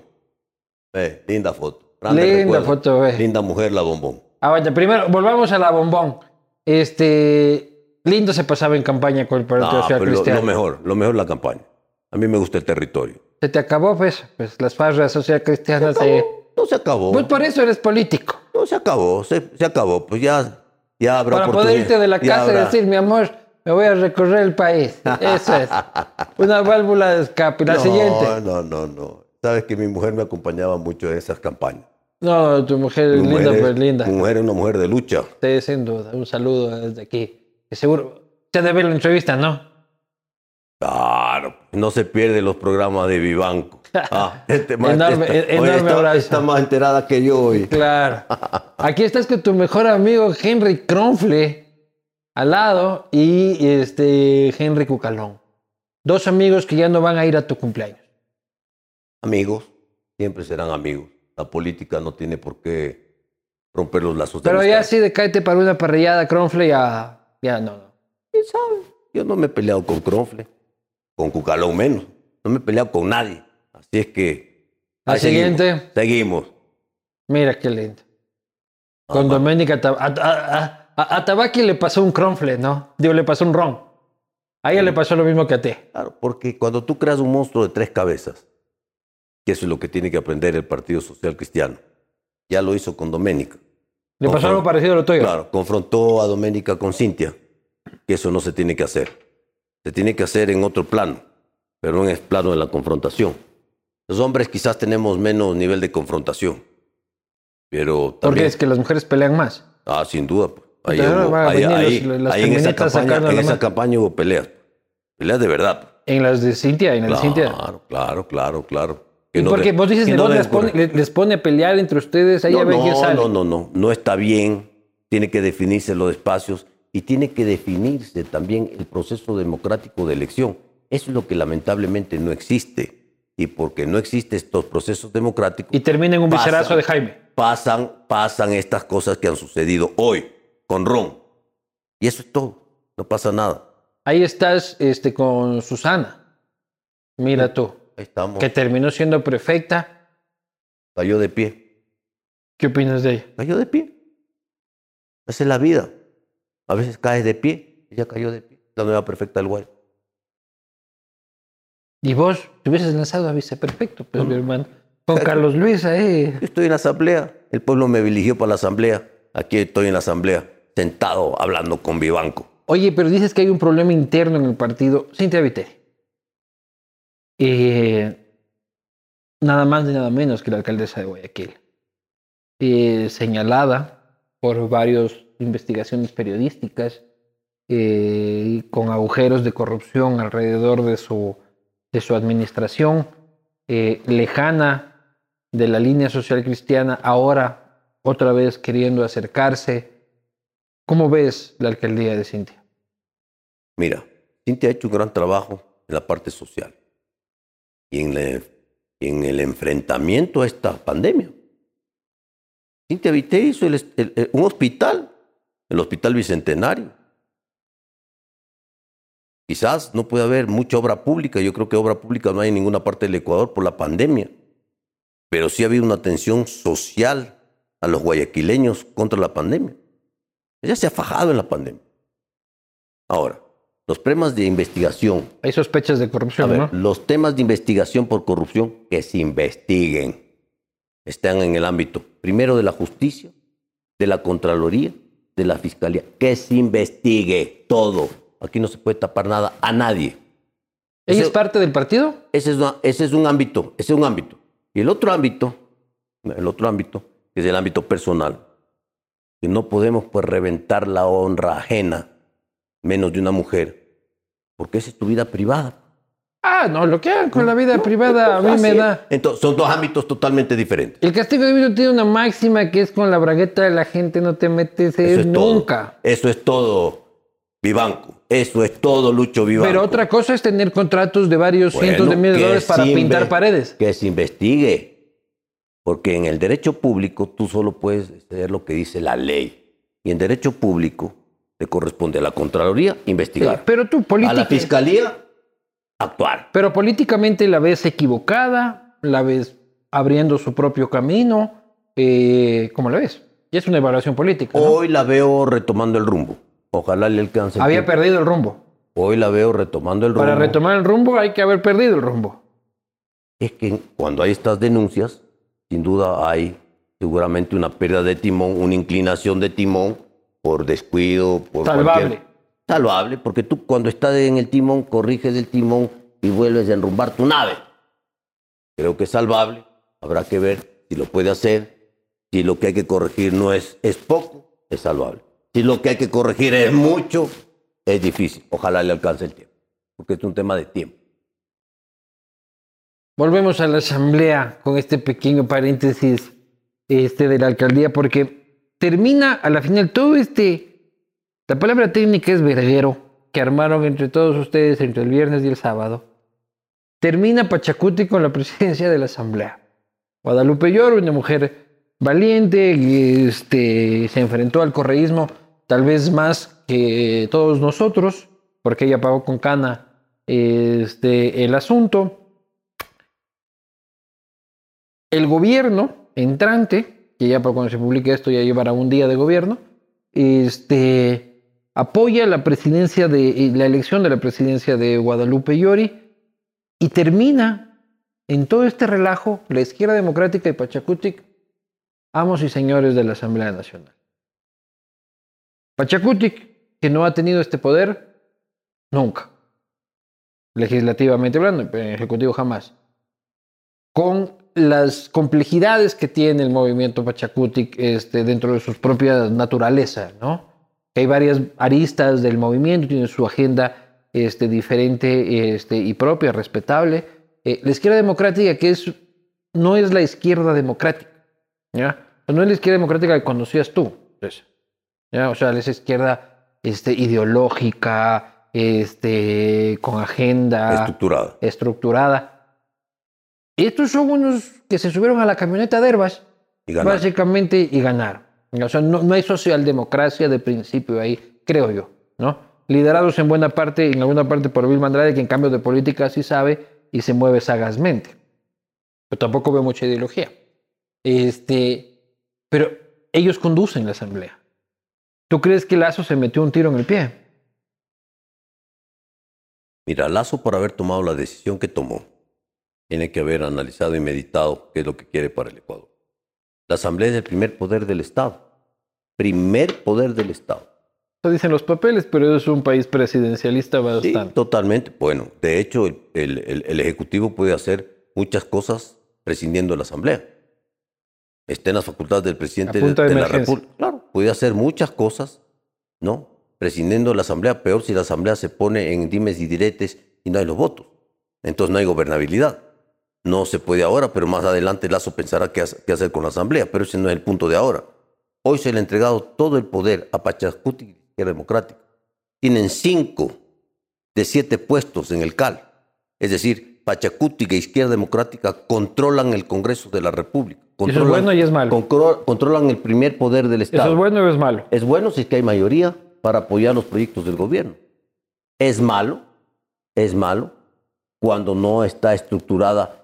Eh, linda foto. linda foto, eh. Linda mujer, la bombón. Ah, vaya, primero, volvamos a la bombón. Este, lindo se pasaba en campaña con el Partido Social Cristiano. Lo, mejor, lo mejor la campaña. A mí me gusta el territorio. Se te acabó, pues, pues las farras social cristianas se no se acabó. Pues por eso eres político. No se acabó, se, acabó. Pues ya, ya habrá Para poder irte de la casa y decir, mi amor, me voy a recorrer el país. Eso es. [LAUGHS] Una válvula de escape. La siguiente. No, no, no. Sabes que mi mujer me acompañaba mucho en esas campañas. No, tu mujer es linda, pues linda. Mi mujer es una mujer de lucha. Sí, sin duda. Un saludo desde aquí. Seguro. Te debe la entrevista, ¿no? Claro, no se pierde los programas de Vivanco. [LAUGHS] Ah, este enorme, está, está, más enterada que yo hoy. Claro. [LAUGHS] Aquí estás con tu mejor amigo Henry Kronfle al lado y este Henry Cucalón. Dos amigos que ya no van a ir a tu cumpleaños. Amigos, siempre serán amigos. La política no tiene por qué romper los lazos. Pero ya sí de cáete para una parrillada, Kronfle, ya, ya no, no. ¿Quién sabe? Yo no me he peleado con Kronfle con Cucalón menos. No me he peleado con nadie. Así es que. La siguiente. Seguimos. Mira qué lindo. Con Doménica a, a, Tabaki le pasó un cronfle, ¿no? Digo, le pasó un ron. A ella le pasó lo mismo que a ti. Claro, porque cuando tú creas un monstruo de tres cabezas, que eso es lo que tiene que aprender el Partido Social Cristiano, ya lo hizo con Doménica. ¿Le pasó algo parecido a lo tuyo? Claro, confrontó a Doménica con Cintia, que eso no se tiene que hacer se tiene que hacer en otro plano, pero no en el plano de la confrontación. Los hombres quizás tenemos menos nivel de confrontación, pero también... Porque es que las mujeres pelean más. Ah, sin duda. Ahí, en, esa campaña, en esa campaña hubo peleas. Peleas de verdad. En las de Cintia, en claro, de Cintia. Claro, claro, claro, claro. ¿Y porque vos dices que no les, pone, les, pone, a pelear entre ustedes, ahí no, a ver no, sale. No, no, no, no está bien. Tiene que definirse los espacios y tiene que definirse también el proceso democrático de elección. Eso es lo que lamentablemente no existe. Y porque no existen estos procesos democráticos. Y termina en un viserazo de Jaime. Pasan, pasan estas cosas que han sucedido hoy con Ron. Y eso es todo. No pasa nada. Ahí estás este, con Susana. Mira tú. Estamos. Que terminó siendo prefecta. Cayó de pie. ¿Qué opinas de ella? Cayó de pie. Esa es la vida. A veces caes de pie, ella cayó de pie, la nueva perfecta del Guay. Y vos te hubieses lanzado a viceprefecto, pues, mi hermano. Con Carlos Luis ahí. Yo estoy en la asamblea. El pueblo me eligió para la asamblea. Aquí estoy en la asamblea, sentado, hablando con Vivanco. Oye, pero dices que hay un problema interno en el partido. Cintia Viteri. Eh, nada más ni nada menos que la alcaldesa de Guayaquil. Señalada por varios investigaciones periodísticas eh, con agujeros de corrupción alrededor de su, de su administración, eh, lejana de la línea social cristiana, ahora otra vez queriendo acercarse. ¿Cómo ves la alcaldía de Cintia? Mira, Cintia ha hecho un gran trabajo en la parte social y en, el enfrentamiento a esta pandemia. Cintia hizo un hospital el Hospital Bicentenario. Quizás no puede haber mucha obra pública, yo creo que obra pública no hay en ninguna parte del Ecuador por la pandemia, pero sí ha habido una atención social a los guayaquileños contra la pandemia. Ella se ha fajado en la pandemia. Ahora, los temas de investigación. Hay sospechas de corrupción, ver, ¿no? Los temas de investigación por corrupción que se investiguen están en el ámbito, primero, de la justicia, de la Contraloría, de la Fiscalía. Que se investigue todo. Aquí no se puede tapar nada a nadie. ¿Ella Ese- es parte del partido? Ese es, una- ese es un ámbito, ese es un ámbito. Y el otro ámbito, el otro ámbito, es el ámbito personal, que no podemos pues reventar la honra ajena, menos de una mujer, porque esa es tu vida privada. Ah, no, lo que hagan con la vida privada a mí me da. Entonces, son dos ámbitos totalmente diferentes. El castigo divino tiene una máxima que es con la bragueta de la gente no te metes Eso es todo. nunca. Eso es todo, Vivanco. Eso es todo, Lucho Vivanco. Pero otra cosa es tener contratos de varios Bueno, cientos de miles de dólares para pintar paredes. Que se investigue. Porque en el derecho público tú solo puedes hacer lo que dice la ley. Y en derecho público le corresponde a la Contraloría investigar. Sí, pero tú, a la Fiscalía actuar. pero políticamente la ves equivocada, la ves abriendo su propio camino. Eh, ¿Cómo la ves? Y es una evaluación política. ¿no? Hoy la veo retomando el rumbo. Ojalá le alcance. Había perdido el rumbo. Hoy la veo retomando el rumbo. Para retomar el rumbo hay que haber perdido el rumbo. Es que cuando hay estas denuncias, sin duda hay seguramente una pérdida de timón, una inclinación de timón por descuido, por Salvable. cualquier- Salvable, porque tú cuando estás en el timón, corriges el timón y vuelves a enrumbar tu nave. Creo que es salvable, habrá que ver si lo puede hacer, si lo que hay que corregir no es, es poco, es salvable. Si lo que hay que corregir es mucho, es difícil. Ojalá le alcance el tiempo, porque es un tema de tiempo. Volvemos a la asamblea con este pequeño paréntesis este, de la alcaldía, porque termina a la final todo este. La palabra técnica es verguero que armaron entre todos ustedes entre el viernes y el sábado. Termina Pachacuti con la presidencia de la asamblea. Guadalupe Lloro, una mujer valiente, este, se enfrentó al correísmo tal vez más que todos nosotros, porque ella pagó con cana este, el asunto el gobierno entrante, que ya para cuando se publique esto ya llevará un día de gobierno, este, apoya la presidencia de eh, la elección de la presidencia de Guadalupe Llori y termina en todo este relajo la izquierda democrática y Pachacutic, amos y señores de la Asamblea Nacional. Pachacutic, que no ha tenido este poder nunca, legislativamente hablando, en ejecutivo jamás con las complejidades que tiene el movimiento Pachacutic este, dentro de sus propias naturaleza, ¿no? Hay varias aristas del movimiento, tiene su agenda este, diferente este, y propia, respetable. Eh, la izquierda democrática, que es, no es la izquierda democrática, ¿ya? No es la izquierda democrática que conocías tú, pues, ¿ya? O sea, es izquierda este, ideológica, este, con agenda Estructurada. estructurada. Estos son unos que se subieron a la camioneta de Herbas, Y básicamente, y ganaron. O sea, no, no hay socialdemocracia de principio ahí, creo yo, ¿no? Liderados en buena parte, en alguna parte por Vilma Andrade, que en cambio de política sí sabe y se mueve sagazmente. Pero tampoco veo mucha ideología. Este, pero ellos conducen la asamblea. ¿Tú crees que Lazo se metió un tiro en el pie? Mira, Lazo por haber tomado la decisión que tomó, tiene que haber analizado y meditado qué es lo que quiere para el Ecuador. La Asamblea es el primer poder del Estado. Primer poder del Estado. Eso dicen los papeles, pero es un país presidencialista Sí, bastante. totalmente. Bueno, de hecho, el, el- el- el Ejecutivo puede hacer muchas cosas prescindiendo de la Asamblea. Está en las facultades del presidente de, de de la. República. Claro, puede hacer muchas cosas, ¿no? Prescindiendo de la Asamblea, peor si la Asamblea se pone en dimes y diretes y no hay los votos. Entonces no hay gobernabilidad. No se puede ahora, pero más adelante Lazo pensará qué, hace- qué hacer con la Asamblea, pero ese no es el punto de ahora. Hoy se le ha entregado todo el poder a Pachacuti y Izquierda Democrática. Tienen cinco de siete puestos en el CAL. Es decir, Pachacuti e Izquierda Democrática controlan el Congreso de la República. Eso es Controlan, bueno y es malo. control- controlan el primer poder del Estado. ¿Eso es bueno o es malo? Es bueno si es que hay mayoría para apoyar los proyectos del gobierno. Es malo, es malo cuando no está estructurada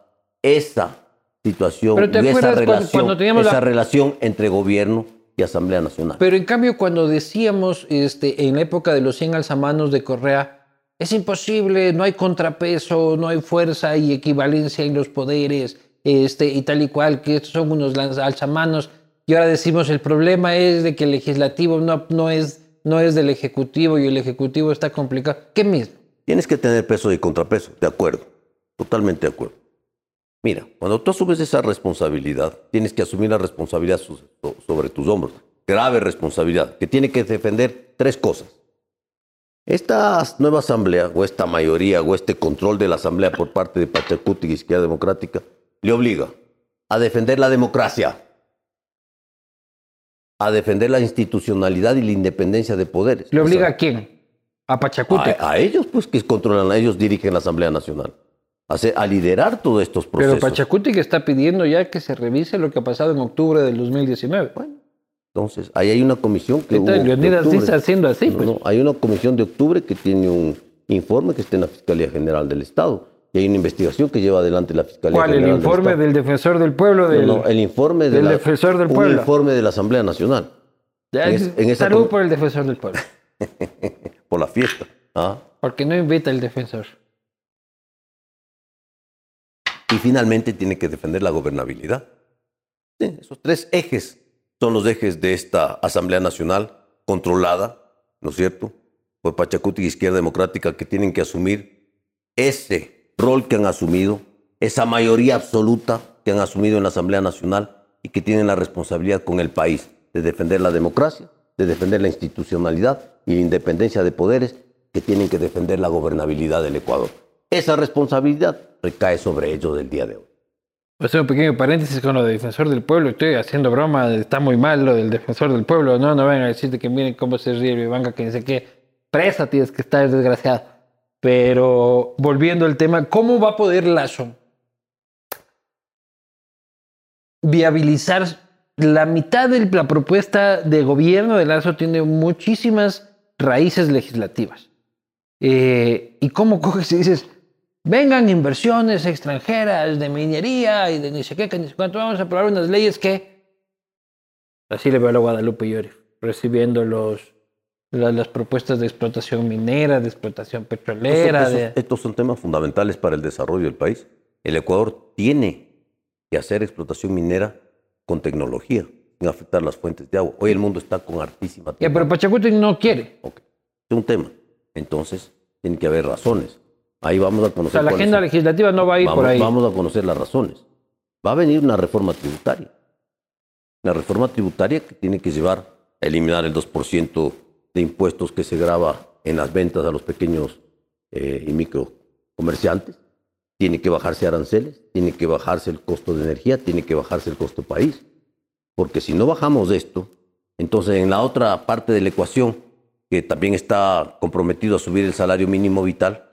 esa situación Pero ¿te y esa cuando- relación, cuando esa la- relación entre gobierno y Asamblea Nacional. Pero en cambio, cuando decíamos este, en la época de los 100 alzamanos de Correa, es imposible, no hay contrapeso, no hay fuerza y equivalencia en los poderes, este, y tal y cual, que estos son unos alzamanos. Y ahora decimos, el problema es de que el legislativo no, no, es, no es del ejecutivo y el ejecutivo está complicado. ¿Qué mismo? Tienes que tener peso y contrapeso, de acuerdo, totalmente de acuerdo. Mira, cuando tú asumes esa responsabilidad, tienes que asumir la responsabilidad sobre tus hombros. Grave responsabilidad, que tiene que defender tres cosas. Esta nueva asamblea, o esta mayoría, o este control de la asamblea por parte de Pachacuti y Izquierda Democrática, le obliga a defender la democracia, a defender la institucionalidad y la independencia de poderes. ¿Le obliga a quién? A Pachacuti. A, ellos, pues, que controlan, ellos dirigen la Asamblea Nacional a, liderar todos estos procesos. Pero Pachacuti que está pidiendo ya que se revise lo que ha pasado en octubre del 2019. Bueno, entonces, ahí hay una comisión que... Leonidas dice haciendo así. pues. no, hay una comisión de octubre que tiene un informe que está en la Fiscalía General del Estado. Y hay una investigación que lleva adelante la Fiscalía ¿Cuál, General el informe del, defensor del pueblo? Del, no, el informe del defensor del pueblo. Un informe de la Asamblea Nacional. en, salud por el defensor del pueblo. [LAUGHS] por la fiesta. ¿ah? Porque no invita el defensor. Y finalmente tiene que defender la gobernabilidad. esos tres ejes son los ejes de esta Asamblea Nacional controlada, ¿no es cierto?, por Pachacuti y Izquierda Democrática que tienen que asumir ese rol que han asumido, esa mayoría absoluta que han asumido en la Asamblea Nacional y que tienen la responsabilidad con el país de defender la democracia, de defender la institucionalidad y la independencia de poderes, que tienen que defender la gobernabilidad del Ecuador. Esa responsabilidad recae sobre ellos del día de hoy. Voy hacer un pequeño paréntesis con lo de defensor del pueblo. Estoy haciendo broma, está muy mal lo del defensor del pueblo. No, no vengan a decirte que miren cómo se ríe el banca, que dice que presa tienes que estar desgraciado. Pero volviendo al tema, ¿cómo va a poder Lazo viabilizar la mitad de la propuesta de gobierno de Lazo tiene muchísimas raíces legislativas. Eh, ¿Y cómo coges y dices, vengan inversiones extranjeras de minería y de ni sé qué, que ni sé cuánto, vamos a aprobar unas leyes que... Así le veo a la Guadalupe Llori, recibiendo los, las, propuestas de explotación minera, de explotación petrolera. Estos son temas fundamentales para el desarrollo del país. El Ecuador tiene que hacer explotación minera con tecnología, sin afectar las fuentes de agua. Hoy el mundo está con hartísima tecnología. pero Pachacuti no quiere. Es un tema. Entonces, tiene que haber razones. Ahí vamos a conocer. O sea, la agenda legislativa no va a ir por ahí. Vamos a conocer las razones. Va a venir una reforma tributaria. Una reforma tributaria que tiene que llevar a eliminar el 2% de impuestos que se graba en las ventas a los pequeños eh, y micro comerciantes. Tiene que bajarse aranceles, tiene que bajarse el costo de energía, tiene que bajarse el costo país. Porque si no bajamos esto, entonces en la otra parte de la ecuación, que también está comprometido a subir el salario mínimo vital,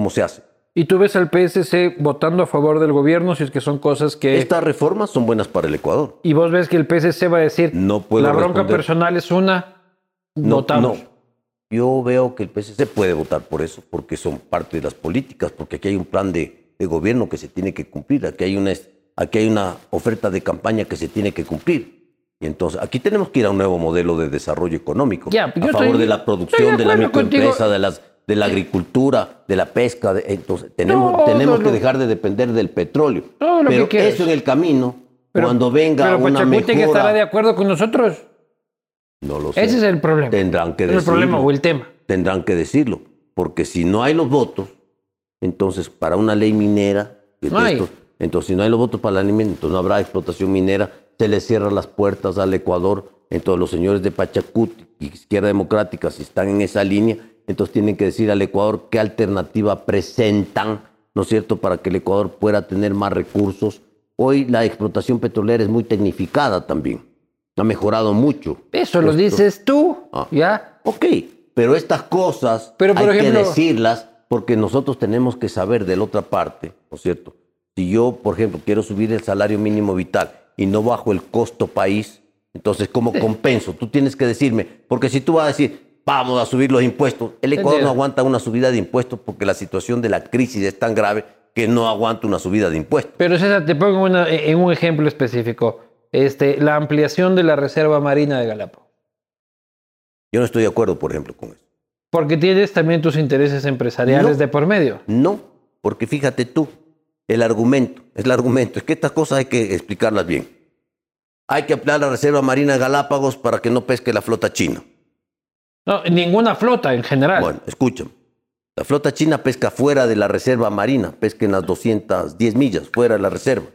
¿Cómo se hace? ¿Y tú ves al PSC votando a favor del gobierno si es que son cosas que... Estas reformas son buenas para el Ecuador. ¿Y vos ves que el PSC va a decir, no puedo la bronca personal es una, no, votamos? No. Yo veo que el PSC puede votar por eso, porque son parte de las políticas, porque aquí hay un plan de, de gobierno que se tiene que cumplir, aquí hay, una, aquí hay una oferta de campaña que se tiene que cumplir. Y entonces, aquí tenemos que ir a un nuevo modelo de desarrollo económico, a favor de la producción, de, la microempresa, de las de la agricultura, de la pesca. entonces, tenemos, tenemos que dejar de depender del petróleo. pero eso en el camino, cuando venga pero una mejora... que estará de acuerdo con nosotros. No lo sé. Ese es el problema. Tendrán que decirlo. el problema o el tema. Tendrán que decirlo. Porque si no hay los votos, entonces para una ley minera... entonces, si no hay los votos para la ley minera, entonces no habrá explotación minera, se le cierran las puertas al Ecuador. Entonces los señores de Pachacut y Izquierda Democrática, si están en esa línea, entonces tienen que decir al Ecuador qué alternativa presentan, ¿no es cierto?, para que el Ecuador pueda tener más recursos. Hoy la explotación petrolera es muy tecnificada también. Ha mejorado mucho. Eso lo dices tú, ah. ¿ya? Ok, pero estas cosas pero, hay que decirlas porque nosotros tenemos que saber de la otra parte, ¿no es cierto? Si yo, por ejemplo, quiero subir el salario mínimo vital y no bajo el costo país, entonces, ¿cómo compenso? Tú tienes que decirme, porque si tú vas a decir, vamos a subir los impuestos. El Ecuador no aguanta una subida de impuestos porque la situación de la crisis es tan grave que no aguanta una subida de impuestos. Pero César, te pongo en un ejemplo específico. este, la ampliación de la Reserva Marina de Galápagos? Yo no estoy de acuerdo, por ejemplo, con eso. Porque tienes también tus intereses empresariales No. de por medio. No, porque fíjate tú, el argumento, es el argumento, es que estas cosas hay que explicarlas bien. Hay que ampliar la Reserva Marina de Galápagos para que no pesque la flota china. No, ninguna flota en general. Bueno, escúchame. La flota china pesca fuera de la reserva marina, pesca en las 210 millas, fuera de la reserva.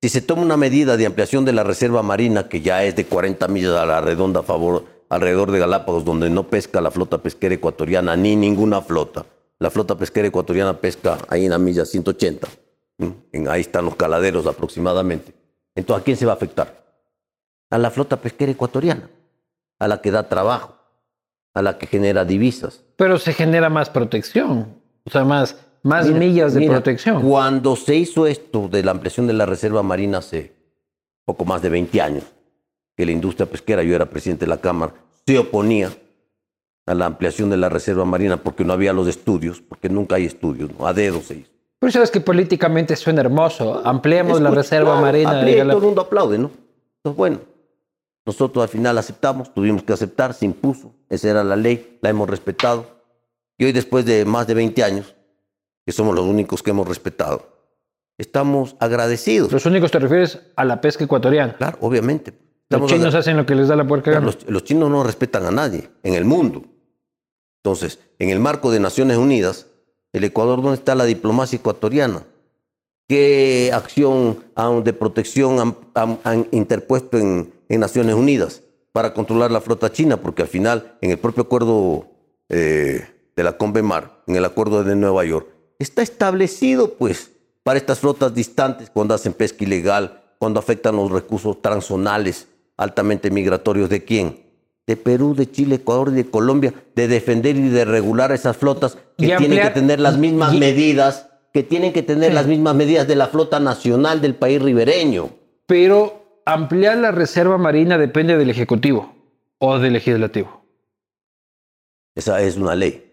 Si se toma una medida de ampliación de la reserva marina, que ya es de 40 millas a la redonda a favor, alrededor de Galápagos, donde no pesca la flota pesquera ecuatoriana ni ninguna flota. La flota pesquera ecuatoriana pesca ahí en la milla 180. ¿m? En, ahí están los caladeros aproximadamente. Entonces, ¿a quién se va a afectar? A la flota pesquera ecuatoriana, a la que da trabajo, a la que genera divisas. Pero se genera más protección. O sea, más, más Mira, millas de mira, protección. Cuando se hizo esto de la ampliación de la Reserva Marina hace poco más de 20 años, que la industria pesquera, yo era presidente de la Cámara, se oponía a la ampliación de la Reserva Marina porque no había los estudios, porque nunca hay estudios, ¿no? a dedo se hizo. Pero sabes que políticamente suena hermoso. Ampliemos la Escucha, Reserva claro, Marina amplía y todo el mundo aplaude, ¿no? Entonces, bueno, nosotros al final aceptamos, tuvimos que aceptar, se impuso, esa era la ley, la hemos respetado. Y hoy, después de más de 20 años, que somos los únicos que hemos respetado, estamos agradecidos. Los únicos te refieres a la pesca ecuatoriana. Claro, obviamente. Los Estamos chinos agra- hacen lo que les da la puerca Claro, los, los chinos no respetan a nadie en el mundo. Entonces, en el marco de Naciones Unidas, el Ecuador, ¿dónde está la diplomacia ecuatoriana? ¿Qué acción de protección han, han- han interpuesto en, en Naciones Unidas para controlar la flota china? Porque al final, en el propio acuerdo eh, de la Convemar, en el acuerdo de Nueva York, está establecido, pues, para estas flotas distantes, cuando hacen pesca ilegal, cuando afectan los recursos transzonales altamente migratorios, ¿de quién? De Perú, de Chile, Ecuador y de Colombia, de defender y de regular esas flotas que tienen ampliar- que tener las mismas y- medidas, que tienen que tener Sí. las mismas medidas de la flota nacional del país ribereño. Pero ampliar la Reserva Marina depende del Ejecutivo o del Legislativo. Esa es una ley.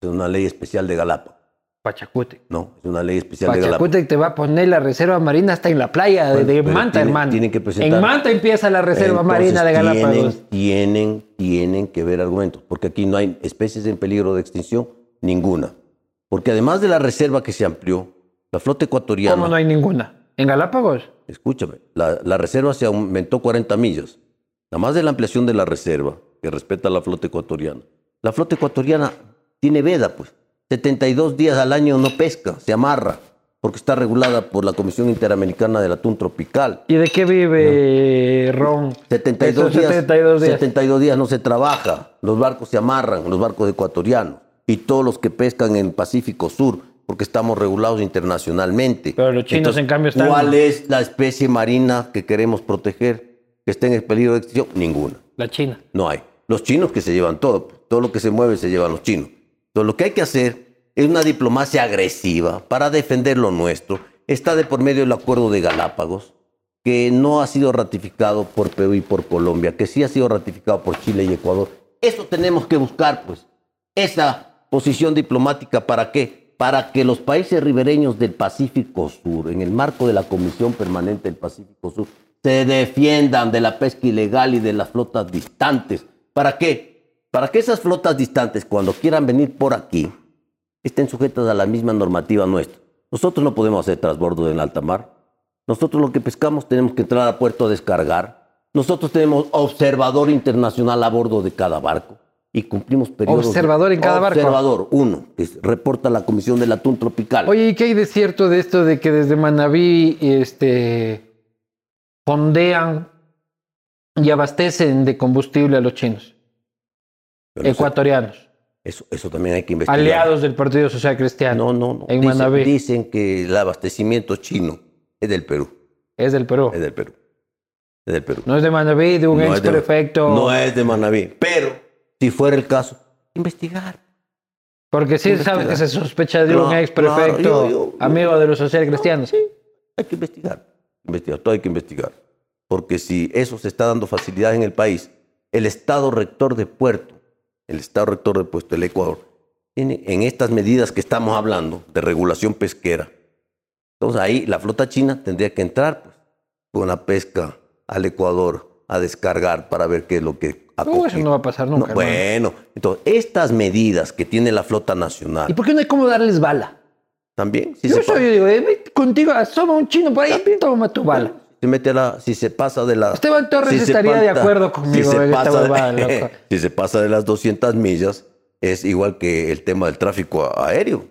Es una ley especial de Galápagos. Pachacute. No, es una ley especial de Galápagos. Pachacute te va a poner la Reserva Marina hasta en la playa de, Bueno, de pero Manta, tienen- hermano. tienen que presentar- En Manta empieza la Reserva Marina de Galápagos. Tienen, tienen, tienen que ver argumentos, porque aquí no hay especies en peligro de extinción, ninguna. Porque además de la reserva que se amplió, la flota ecuatoriana, ¿Cómo no hay ninguna? ¿En Galápagos? Escúchame, la, la reserva se aumentó 40 millas. Nada más de la ampliación de la reserva, que respeta a la flota ecuatoriana. La flota ecuatoriana tiene veda, pues. 72 días al año no pesca, se amarra, porque está regulada por la Comisión Interamericana del Atún Tropical. ¿Y de qué vive Ron? 72 Estos días, 72 días. 72 días no se trabaja, los barcos se amarran, los barcos ecuatorianos, y todos los que pescan en el Pacífico Sur, porque estamos regulados internacionalmente. Pero los chinos, en cambio, están- ¿Cuál es la especie marina que queremos proteger, que esté en peligro de extinción? Ninguna, La China. no hay. Los chinos que se llevan todo, todo lo que se mueve se llevan los chinos. Entonces lo que hay que hacer es una diplomacia agresiva para defender lo nuestro. Está de por medio del acuerdo de Galápagos, que no ha sido ratificado por Perú y por Colombia, que sí ha sido ratificado por Chile y Ecuador. Eso tenemos que buscar, pues, esa posición diplomática, ¿para qué? Para que los países ribereños del Pacífico Sur, en el marco de la Comisión Permanente del Pacífico Sur, se defiendan de la pesca ilegal y de las flotas distantes. ¿Para qué? Para que esas flotas distantes, cuando quieran venir por aquí, estén sujetas a la misma normativa nuestra. Nosotros no podemos hacer transbordo en alta mar. Nosotros lo que pescamos tenemos que entrar a puerto a descargar. Nosotros tenemos observador internacional a bordo de cada barco y cumplimos periodos. Observador en cada barco. Observador, uno, que reporta la Comisión del Atún Tropical. Oye, ¿y qué hay de cierto de esto de que desde Manabí este, fondean y abastecen de combustible a los chinos, ecuatorianos, Eso, eso también hay que investigar. aliados del Partido Social Cristiano? No, no, no. En Dicen, Manabí. dicen que el abastecimiento chino es del Perú. Es del Perú. Es del Perú. Es del Perú. No es de Manabí, de un No ex prefecto. No es de Manaví. Pero, si fuera el caso, investigar. Porque sí sabes que se sospecha de un ex prefecto, claro, yo- yo- amigo de los social cristianos. Hay que investigar. Investigar, todo hay que investigar. Porque si eso se está dando facilidad en el país, el Estado rector de Puerto, el Estado rector de Puerto del Ecuador, tiene en estas medidas que estamos hablando de regulación pesquera, entonces ahí la flota china tendría que entrar, pues. con la pesca al Ecuador a descargar para ver qué es lo que No, acoge. eso no va a pasar nunca. No, bueno, entonces, estas medidas que tiene la flota ¿Y nacional por qué no hay cómo darles bala? también, si yo soy, yo digo, eh, contigo, asoma un chino por ahí, toma tu bala. se mete la, si se pasa de la... Esteban Torres si estaría de acuerdo conmigo si se esta pasa de- [LAUGHS] si se pasa de las 200 millas, es igual que el tema del tráfico aéreo.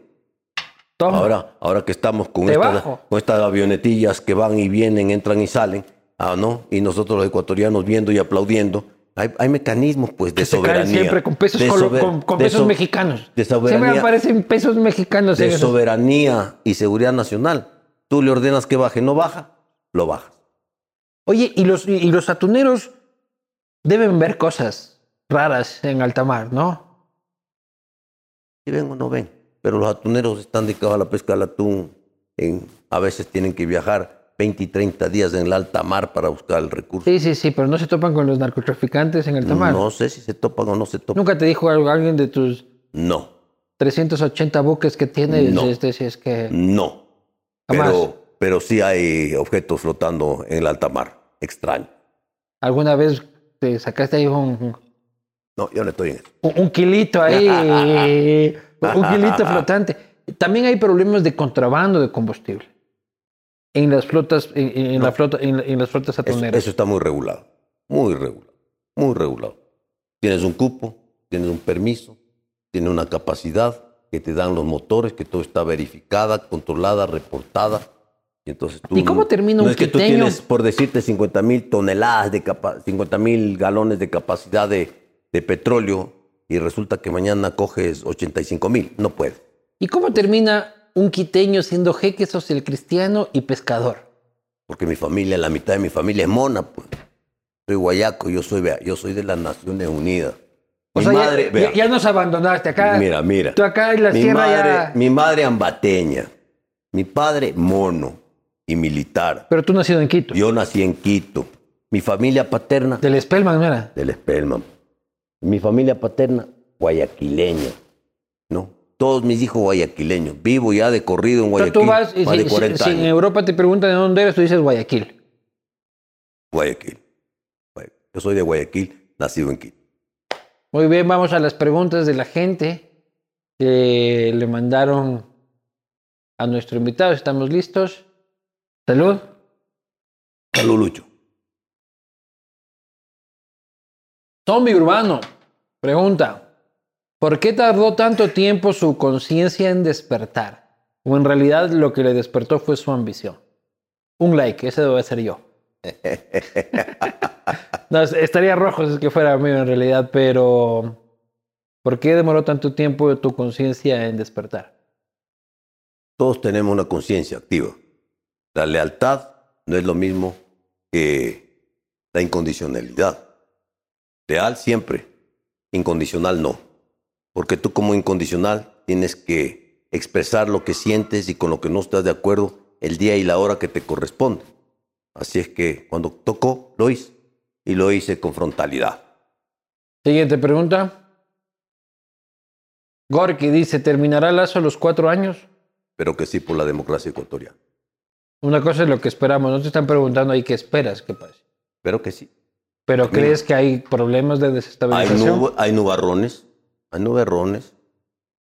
Toma. Ahora, ahora que estamos con estas, con estas avionetillas que van y vienen, entran y salen, ah, ¿no? Y nosotros los ecuatorianos viendo y aplaudiendo. Hay, hay mecanismos, pues, de que se soberanía. siempre con pesos, sober- con, pesos so- mexicanos. de Siempre soberanía- aparecen pesos mexicanos. De soberanía y seguridad nacional. Tú le ordenas que baje, no baja, lo bajas. Oye, y los, y los atuneros deben ver cosas raras en alta mar, ¿no? Si ven o no ven. Pero los atuneros están dedicados a la pesca del atún. En, a veces tienen que viajar 20 y 30 días en la alta mar para buscar el recurso. Sí, sí, sí, pero no se topan con los narcotraficantes en alta mar. No sé si se topan o no se topan. Nunca te dijo algo alguien de tus No, 380 buques que tienes, No. este, si es que... no. Jamás. Pero, pero sí hay objetos flotando en la alta mar. Extraño. ¿Alguna vez te sacaste ahí un, No, yo no estoy en eso. un, un kilito ahí, [LAUGHS] un kilito flotante? También hay problemas de contrabando de combustible en las flotas, en, en- en la flota, en, en las flotas Eso, atuneras. eso está muy regulado. Muy regulado. Muy regulado. Tienes un cupo, tienes un permiso, tienes una capacidad que te dan los motores, que todo está verificada, controlada, reportada. Y entonces tú. ¿Y cómo termina no un es que tú tienes, por decirte, 50 mil toneladas de capa 50 mil galones de capacidad de, de petróleo y resulta que mañana coges 85 mil. No puedes. ¿Y cómo termina un quiteño siendo jeque social cristiano y pescador? Porque mi familia, la mitad de mi familia es mona, pues. Soy guayaco, yo soy, vea, yo soy de las Naciones Unidas. O Mi sea, madre, ya, vea, ya nos abandonaste acá. mira, mira. Tú acá en la mi sierra madre, ya... mi madre ambateña, mi padre mono y militar. Pero tú nacido en Quito. Yo nací en Quito. Mi familia paterna Del Spellman, mira. del Spellman. Mi familia paterna guayaquileña. Todos mis hijos guayaquileños. Vivo ya de corrido en Guayaquil. tú vas y más si, de si- 40 si en años. Europa te preguntan de dónde eres, tú dices Guayaquil. Guayaquil. Guayaquil. Yo soy de Guayaquil, nacido en Quito. Muy bien, vamos a las preguntas de la gente que le mandaron a nuestro invitado. ¿Estamos listos? Salud. Salud, Lucho. Zombie Urbano pregunta, ¿por qué tardó tanto tiempo su conciencia en despertar? O en realidad lo que le despertó fue su ambición. Un like, ese debe ser yo. [LAUGHS] No, es- estaría rojo si es que fuera mío en realidad, pero ¿por qué demoró tanto tiempo tu conciencia en despertar? Todos tenemos una conciencia activa. La lealtad no es lo mismo que la incondicionalidad. Leal siempre, incondicional no. Porque tú como incondicional tienes que expresar lo que sientes y con lo que no estás de acuerdo el día y la hora que te corresponde. Así es que cuando tocó, lo hice. Y lo hice con frontalidad. Siguiente pregunta. Gorky dice, ¿terminará Lazo a los cuatro años? Pero que sí por la democracia ecuatoriana. Una cosa es lo que esperamos. No te están preguntando ahí qué esperas que pase. Pero que sí. ¿Pero crees que hay problemas de Hay, desestabilización? nub- hay nubarrones. Hay nubarrones.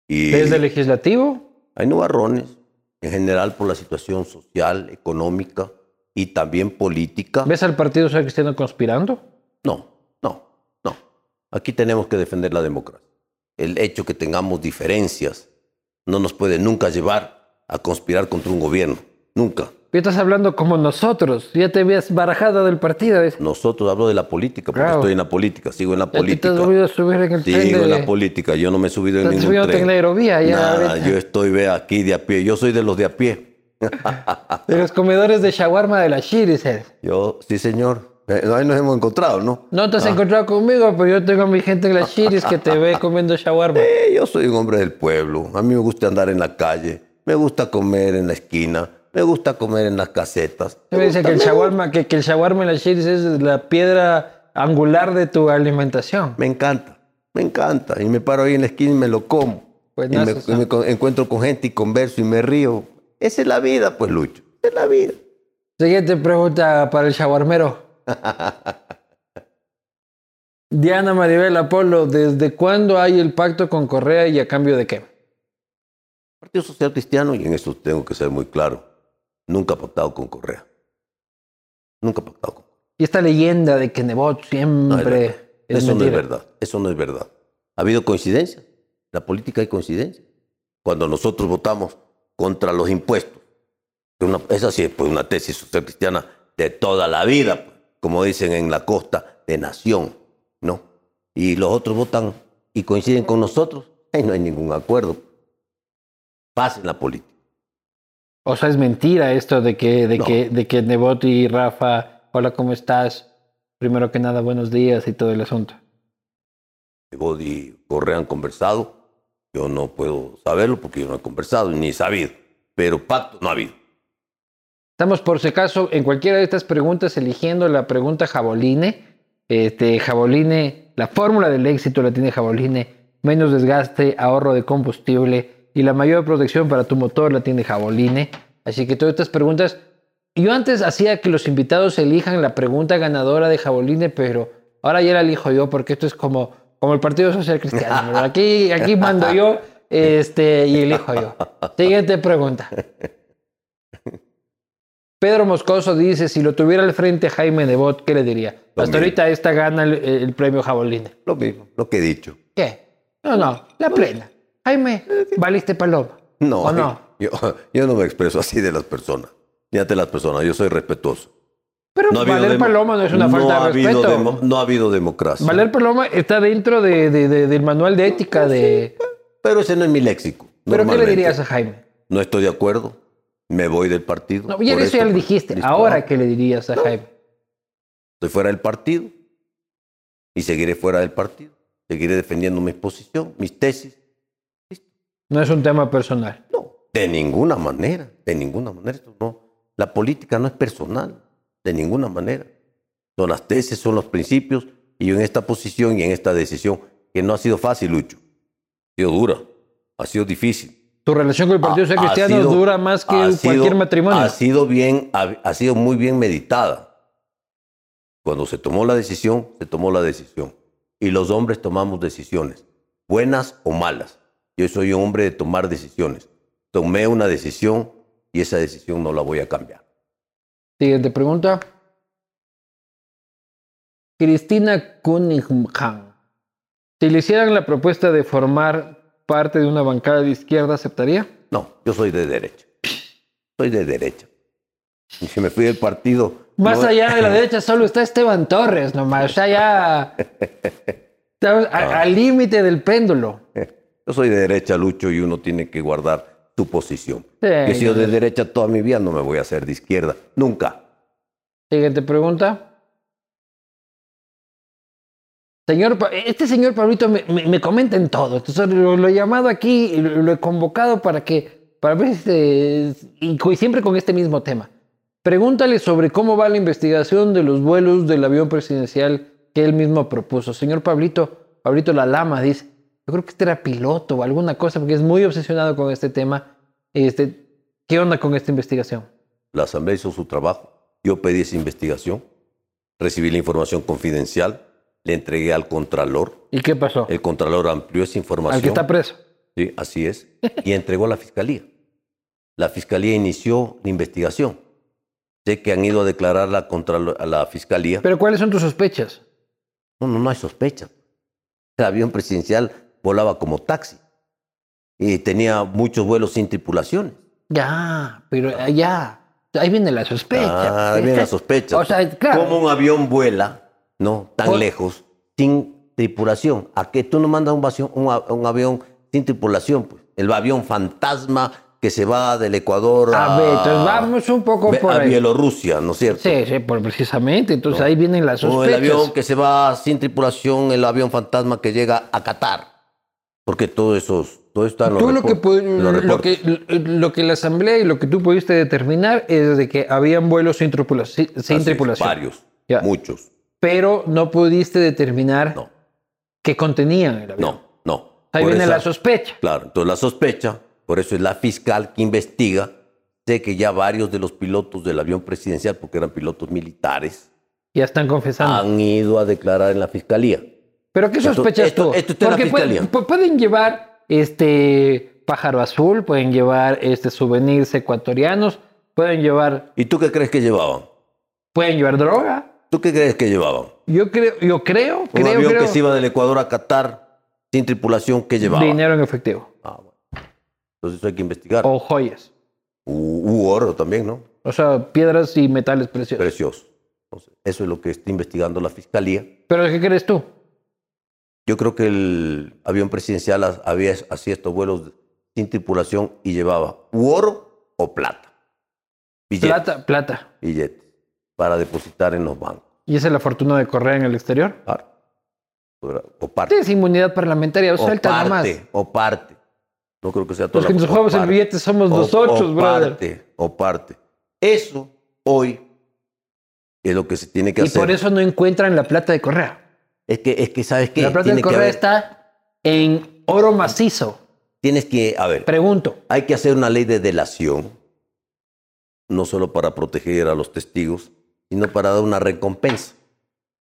Y ¿Desde el legislativo? Hay nubarrones, en general por la situación social, económica y también política. ¿Ves al Partido Social Cristiano conspirando? No, no, no. Aquí tenemos que defender la democracia. El hecho que tengamos diferencias no nos puede nunca llevar a conspirar contra un gobierno. Nunca. Tú estás hablando como nosotros. Ya te habías barajado del partido. ¿ves? Nosotros hablo de la política, porque Claro. estoy en la política, sigo en la Ya te política. has a subir en el tren Sigo en de... la política, yo no me he subido en ningún tren. en la aerovía ya Nada, yo estoy ve, aquí de a pie. Yo soy de los de a pie. De los comedores de shawarma de la Shiris. eh. Yo, sí, señor. Eh, Ahí nos hemos encontrado, ¿no? No te has Ah. encontrado conmigo, pero yo tengo a mi gente en la Shiris que te ve comiendo shawarma. [LAUGHS] Eh, yo soy un hombre del pueblo. A mí me gusta andar en la calle. Me gusta comer en la esquina. Me gusta comer en las casetas. Me dice que el shawarma, que, que el shawarma en la es la piedra angular de tu alimentación. Me encanta. Me encanta. Y me paro ahí en la esquina y me lo como. Pues y me, y encuentro con gente y converso y me río. Esa es la vida, pues, Lucho. Esa es la vida. Siguiente pregunta para el shawarmero. [LAUGHS] Diana Maribel Apolo, ¿desde cuándo hay el pacto con Correa y a cambio de qué? Partido Social Cristiano, y en eso tengo que ser muy claro, nunca ha pactado con Correa. Nunca ha pactado con Correa. Y esta leyenda de que Nebot No, es siempre verdad. es eso no es verdad. Eso no es verdad. Ha habido coincidencia. En la política hay coincidencia. Cuando nosotros votamos contra los impuestos, una- esa sí es pues, una tesis social cristiana de toda la vida, pues, como dicen en la costa, de nación, ¿no? Y los otros votan y coinciden con nosotros, ahí no hay ningún acuerdo. Paz en la política. O sea, es mentira esto de que, de No. que, de que Nebot y Rafa, hola, ¿cómo estás? Primero que nada, buenos días y todo el asunto. Nebot y Correa han conversado. Yo no puedo saberlo porque yo no he conversado ni he sabido. Pero pacto no ha habido. Estamos, por si acaso, en cualquiera de estas preguntas eligiendo la pregunta Jaboline. Este, Jaboline, la fórmula del éxito la tiene Jaboline. Menos desgaste, ahorro de combustible y la mayor protección para tu motor la tiene Jaboline. Así que todas estas preguntas. Yo antes hacía que los invitados elijan la pregunta ganadora de Jaboline, pero ahora ya la elijo yo porque esto es como, como el Partido Social Cristiano. ¿verdad? Aquí, aquí mando yo este, y elijo yo. Siguiente pregunta. Pedro Moscoso dice, si lo tuviera al frente Jaime Nebot, ¿qué le diría? Lo Hasta mismo. ahorita esta gana el, el premio Jaboline. Lo mismo, lo que he dicho. ¿Qué? No, no, la plena. Jaime, valiste paloma. No, ¿O no? [LAUGHS] Yo, yo no me expreso así de las personas, ni ante las personas, yo soy respetuoso. Pero No valer paloma no es una no falta de respeto. no ha habido democracia. Valer paloma está dentro de, de- de- del manual de ética de... Pero ese no es mi léxico. ¿Pero qué le dirías a Jaime? No estoy de acuerdo, me voy del partido. No, ya eso ya esto, le dijiste. listo, Ahora, ah, ¿qué le dirías a Jaime? Estoy fuera del partido y seguiré fuera del partido. Seguiré defendiendo mi posición, mis tesis. No es un tema personal. No, de ninguna manera, de ninguna manera. Esto no. La política no es personal, de ninguna manera. Son las tesis, son los principios, y yo en esta posición y en esta decisión, que no ha sido fácil, Lucho. Ha sido dura, ha sido difícil. Tu relación con el Partido Ha- Social Cristiano sido- dura más que cualquier sido- matrimonio. Ha sido bien, ha, ha sido muy bien meditada. Cuando se tomó la decisión, se tomó la decisión. Y los hombres tomamos decisiones, buenas o malas. Yo soy un hombre de tomar decisiones. Tomé una decisión y esa decisión no la voy a cambiar. Siguiente pregunta. Cristina Cunningham. Si le hicieran la propuesta de formar parte de una bancada de izquierda, ¿aceptaría? No, yo soy de derecha. Soy de derecha. Y si me fui del partido. Más no- allá de la derecha solo está Esteban Torres nomás. Sea, ya... [LAUGHS] Estamos a- al límite del péndulo. [LAUGHS] Yo soy de derecha, Lucho, y uno tiene que guardar su posición. Sí, Yo he sido de derecha toda mi vida, no me voy a hacer de izquierda. Nunca. Siguiente pregunta. Señor, este señor Pablito me, me- me comenta en todo. Entonces lo, lo he llamado aquí y lo, lo he convocado para que, para ver se- y co- siempre con este mismo tema. Pregúntale sobre cómo va la investigación de los vuelos del avión presidencial que él mismo propuso. Señor Pablito, Pablito La Lama dice, yo creo que este era piloto o alguna cosa porque es muy obsesionado con este tema. Este, ¿Qué onda con esta investigación? La Asamblea hizo su trabajo. Yo pedí esa investigación, recibí la información confidencial, le entregué al Contralor. ¿Y qué pasó? El Contralor amplió esa información. Al que está preso. Sí, así es. Y entregó a la Fiscalía. La Fiscalía inició la investigación. Sé que han ido a declarar la a la Fiscalía. Pero ¿cuáles son tus sospechas? No, no, no hay sospecha. El avión presidencial volaba como taxi y tenía muchos vuelos sin tripulaciones. Ya, pero eh, ya. Ahí viene la sospecha. Ah, ahí viene Este- la sospecha. O sea, claro. ¿Cómo un avión vuela, no, tan Por- lejos, sin tripulación? ¿A qué tú no mandas un, vacio- un avión sin tripulación? Pues? El avión fantasma que se va del Ecuador a, A ver, entonces vamos un poco por a ahí. Bielorrusia, ¿no es cierto? Sí, sí, por, precisamente. Entonces ahí vienen las O sospechas. el avión que se va sin tripulación, el avión fantasma que llega a Qatar. Porque todo eso, todo está Tú lo que, lo, que, lo que la asamblea y lo que tú pudiste determinar es de que habían vuelos sin, tripula- sin- es, tripulación. Varios, Ya. muchos. Pero no pudiste determinar No, qué contenían el avión. no, no. Ahí Por viene esa- la sospecha. Claro, entonces la sospecha, por eso es la fiscal que investiga Sé que ya varios de los pilotos del avión presidencial, porque eran pilotos militares, Ya están confesando. han ido a declarar en la fiscalía. ¿Pero qué Esto- sospechas esto- tú? esto en la Porque pueden, fiscalía. pu- pueden llevar este pájaro azul, pueden llevar este souvenirs ecuatorianos, pueden llevar, ¿Y tú qué crees que llevaban? pueden llevar droga. ¿Tú qué crees que llevaban? Yo creo, yo creo, Un creo, avión creo, que se iba del Ecuador a Qatar sin tripulación, ¿qué llevaba? dinero en efectivo Ah, bueno. Entonces eso hay que investigar. o joyas, U, u oro también, ¿no? o sea, piedras y metales preciosos. Precioso. Entonces, eso es lo que está investigando la fiscalía. ¿Pero qué crees tú? Yo creo que el avión presidencial ha- había hacía estos vuelos sin tripulación y llevaba u oro o plata. Billetes, Plata, plata. billetes para depositar en los bancos. ¿Y esa es la fortuna de Correa en el exterior? Claro. O parte. Tienes inmunidad parlamentaria, O suelta nada más. parte, o parte. No creo que sea todo. Los que nos jugamos el billete somos nosotros, brother. Parte, o parte. Eso hoy es lo que se tiene que Y hacer. por eso no encuentran la plata de Correa. Es que, es que ¿sabes qué? La plata Tiene de que Correa haber- está en oro macizo. Tienes que, a ver, Pregunto. hay que hacer una ley de delación, no solo para proteger a los testigos, sino para dar una recompensa.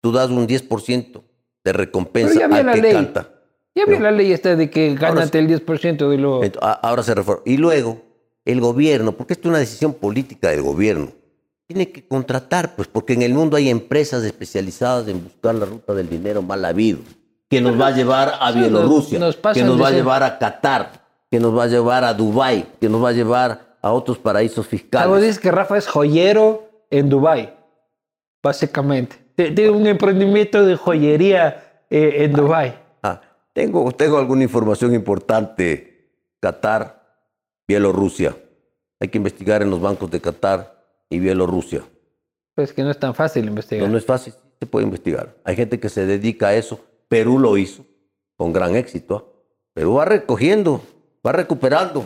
Tú das un 10% de recompensa había al la que ley. canta. Ya Pero- la ley esta de que gánate el 10% de lo... Ahora se reforma. Y luego, el gobierno, porque esto es una decisión política del gobierno, tiene que contratar, pues porque en el mundo hay empresas especializadas en buscar la ruta del dinero mal habido, que nos va a llevar a Bielorrusia, nos- nos que nos va a llevar a Qatar, que nos va a llevar a Dubái, que nos va a llevar a otros paraísos Algo fiscales. dices que Rafa es joyero en Dubai, básicamente. Te- Tiene un emprendimiento de joyería eh, en Dubai. Ah, tengo, tengo alguna información importante. Qatar, Bielorrusia. Hay que investigar en los bancos de Qatar y Bielorrusia. Pues que no es tan fácil investigar. No, no es fácil, se puede investigar. Hay gente que se dedica a eso. Perú lo hizo con gran éxito. ¿ah? Perú va recogiendo, va recuperando,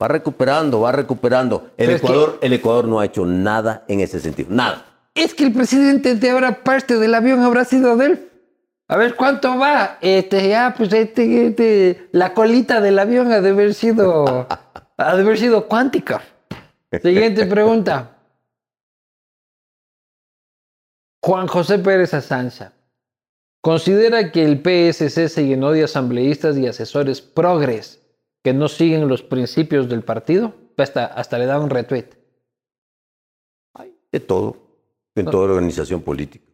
va recuperando, va recuperando. El Pero es que- Ecuador, el Ecuador no ha hecho nada en ese sentido, nada. Es que el presidente de ahora parte del avión habrá sido de él. A ver cuánto va. Este, ya, pues este, este, la colita del avión ha de haber sido, [LAUGHS] ha de haber sido cuántica. Siguiente pregunta. Juan José Pérez Azanza. Considera que el PSC se llenó de asambleístas y asesores progres que no siguen los principios del partido. Hasta, hasta le da un retweet. Hay de todo en toda organización política.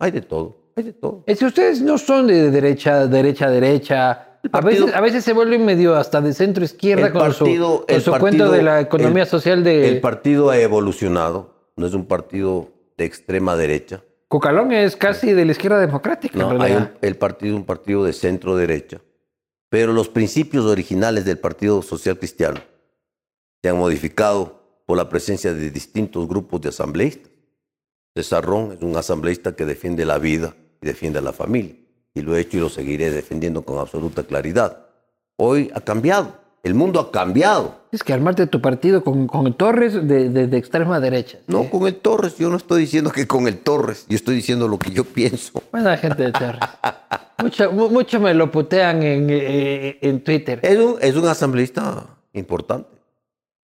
Hay de todo, hay de todo. Es que ustedes no son de derecha, derecha, derecha. A veces, a veces se vuelven medio hasta de centro izquierda con partido- su, con el su partido- cuento de la economía el- social de El partido ha evolucionado, no es un partido de extrema derecha. Cucalón es casi de la izquierda democrática. No, en hay realidad. un- el partido un partido de centro derecha, pero los principios originales del Partido Social Cristiano se han modificado por la presencia de distintos grupos de asambleístas. César Ron es un asambleísta que defiende la vida y defiende a la familia, y lo he hecho y lo seguiré defendiendo con absoluta claridad. Hoy ha cambiado, el mundo ha cambiado. Es que armarte tu partido con, con Torres de, de- de extrema derecha. No con el Torres, yo no estoy diciendo que con el Torres, yo estoy diciendo lo que yo pienso. Buena gente de Torres. [LAUGHS] mucho, mu- mucho me lo putean en, eh, en Twitter. Es un, es un asambleísta importante,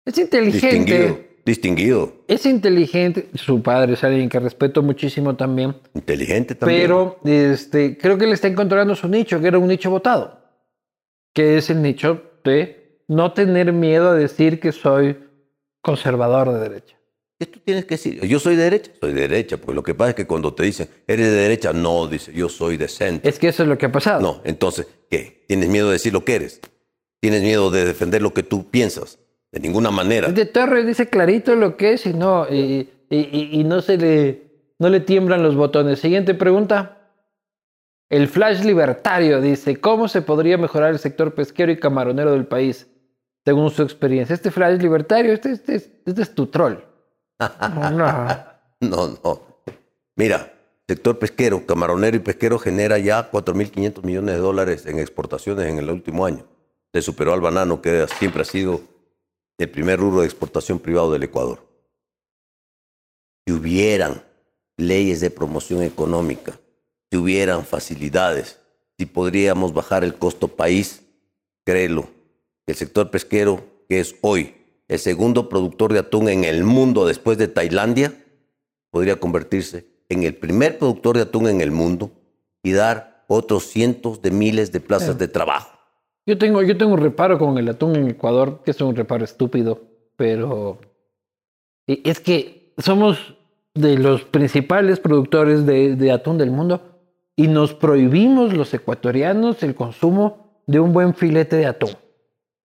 Es inteligente. distinguido, distinguido, Es inteligente. Su padre es alguien que respeto muchísimo también. inteligente también. Pero este, creo que le está encontrando su nicho, que era un nicho votado. Que es el nicho de no tener miedo a decir que soy conservador de derecha. ¿Qué tú tienes que decir? Yo soy de derecha, soy de derecha, porque lo que pasa es que cuando te dicen, eres de derecha, no, dice, yo soy de centro. Es que eso es lo que ha pasado. No, entonces, ¿qué? ¿Tienes miedo de decir lo que eres? ¿Tienes miedo de defender lo que tú piensas? De ninguna manera. De Torres dice clarito lo que es y no, y, y- y- y no se le, no le tiemblan los botones. Siguiente pregunta. El Flash Libertario dice, ¿cómo se podría mejorar el sector pesquero y camaronero del país? Según su experiencia. Este Flash Libertario, este, este es- este es tu troll. No, [LAUGHS] no. No, no. Mira, sector pesquero, camaronero y pesquero genera ya 4.500 millones de dólares en exportaciones en el último año. Le superó al banano, que siempre ha sido el primer rubro de exportación privado del Ecuador. Si hubieran leyes de promoción económica, si hubieran facilidades, si podríamos bajar el costo país, créelo, el sector pesquero, que es hoy el segundo productor de atún en el mundo después de Tailandia, podría convertirse en el primer productor de atún en el mundo y dar otros cientos de miles de plazas de trabajo. Yo tengo, yo tengo un reparo con el atún en Ecuador, que es un reparo estúpido, pero es que somos de los principales productores de, de atún del mundo y nos prohibimos los ecuatorianos el consumo de un buen filete de atún,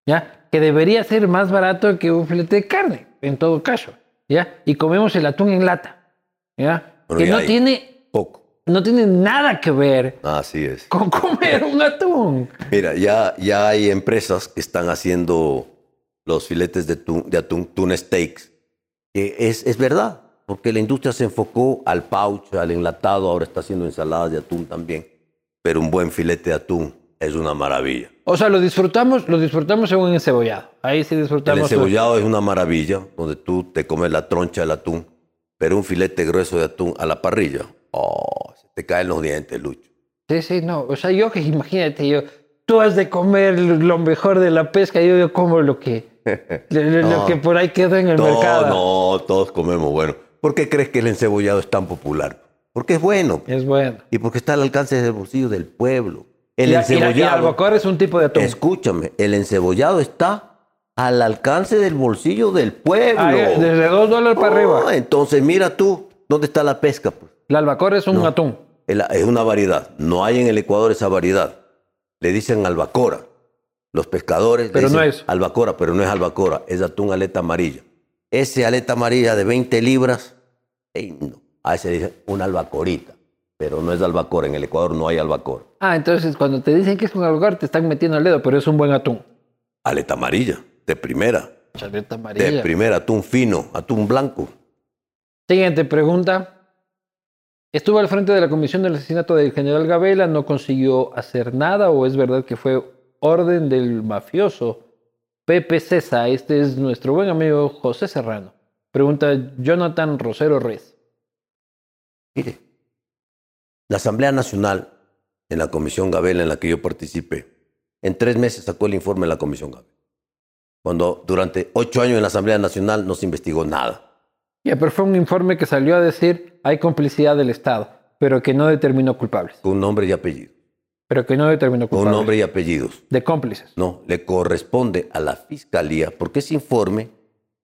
¿ya? Que debería ser más barato que un filete de carne, en todo caso, ¿ya? Y comemos el atún en lata, ¿ya? que no tiene poco. No tiene nada que ver Así es. con comer [LAUGHS] un atún. Mira, ya, ya hay empresas que están haciendo los filetes de, atún, de atún, tuna steaks. Que es, es verdad, porque la industria se enfocó al pouch, al enlatado, ahora está haciendo ensaladas de atún también. Pero un buen filete de atún es una maravilla. O sea, lo disfrutamos, lo disfrutamos en un encebollado. Ahí sí disfrutamos. El encebollado es una maravilla, donde tú te comes la troncha del atún, pero un filete grueso de atún a la parrilla, oh, se te caen los dientes, Lucho. Sí, sí, no. O sea, yo que imagínate, yo, tú has de comer lo mejor de la pesca, yo, yo como lo que, [LAUGHS] lo, No. que por ahí queda en el No, mercado. no, todos comemos bueno. ¿Por qué crees que el encebollado es tan popular? Porque es bueno. Es bueno. Y porque está al alcance del bolsillo del pueblo. El la- y albacora es un tipo de atún. Escúchame, el encebollado está al alcance del bolsillo del pueblo. Ah, desde dos dólares para arriba. Entonces, mira tú, ¿dónde está la pesca? Pues? La albacora es un atún. Es una variedad. No hay en el Ecuador esa variedad. Le dicen albacora. Los pescadores le Pero no dicen es. albacora, pero no es albacora, es atún aleta amarilla. Ese aleta amarilla de 20 libras, ey, no. a ese le dicen una albacorita, pero no es albacora. En el Ecuador no hay albacora. Ah, entonces cuando te dicen que es un albacora te están metiendo el dedo, pero es un buen atún. Aleta amarilla, de primera. Chaleta De amarilla. primera, atún fino, atún blanco. Siguiente pregunta. Estuvo al frente de la comisión del asesinato del general Gabela, no consiguió hacer nada o es verdad que fue orden del mafioso Pepe César. Este es nuestro buen amigo José Serrano. Pregunta Jonathan Rosero Reyes. Mire, la Asamblea Nacional, en la Comisión Gabela en la que yo participé, en tres meses sacó el informe de la Comisión Gabela. Cuando durante ocho años en la Asamblea Nacional no se investigó nada. Ya, pero fue un informe que salió a decir hay complicidad del Estado, pero que no determinó culpables. Con nombre y apellido. Pero que no determinó Con culpables. nombre y apellidos. De cómplices. No, le corresponde a la Fiscalía, porque ese informe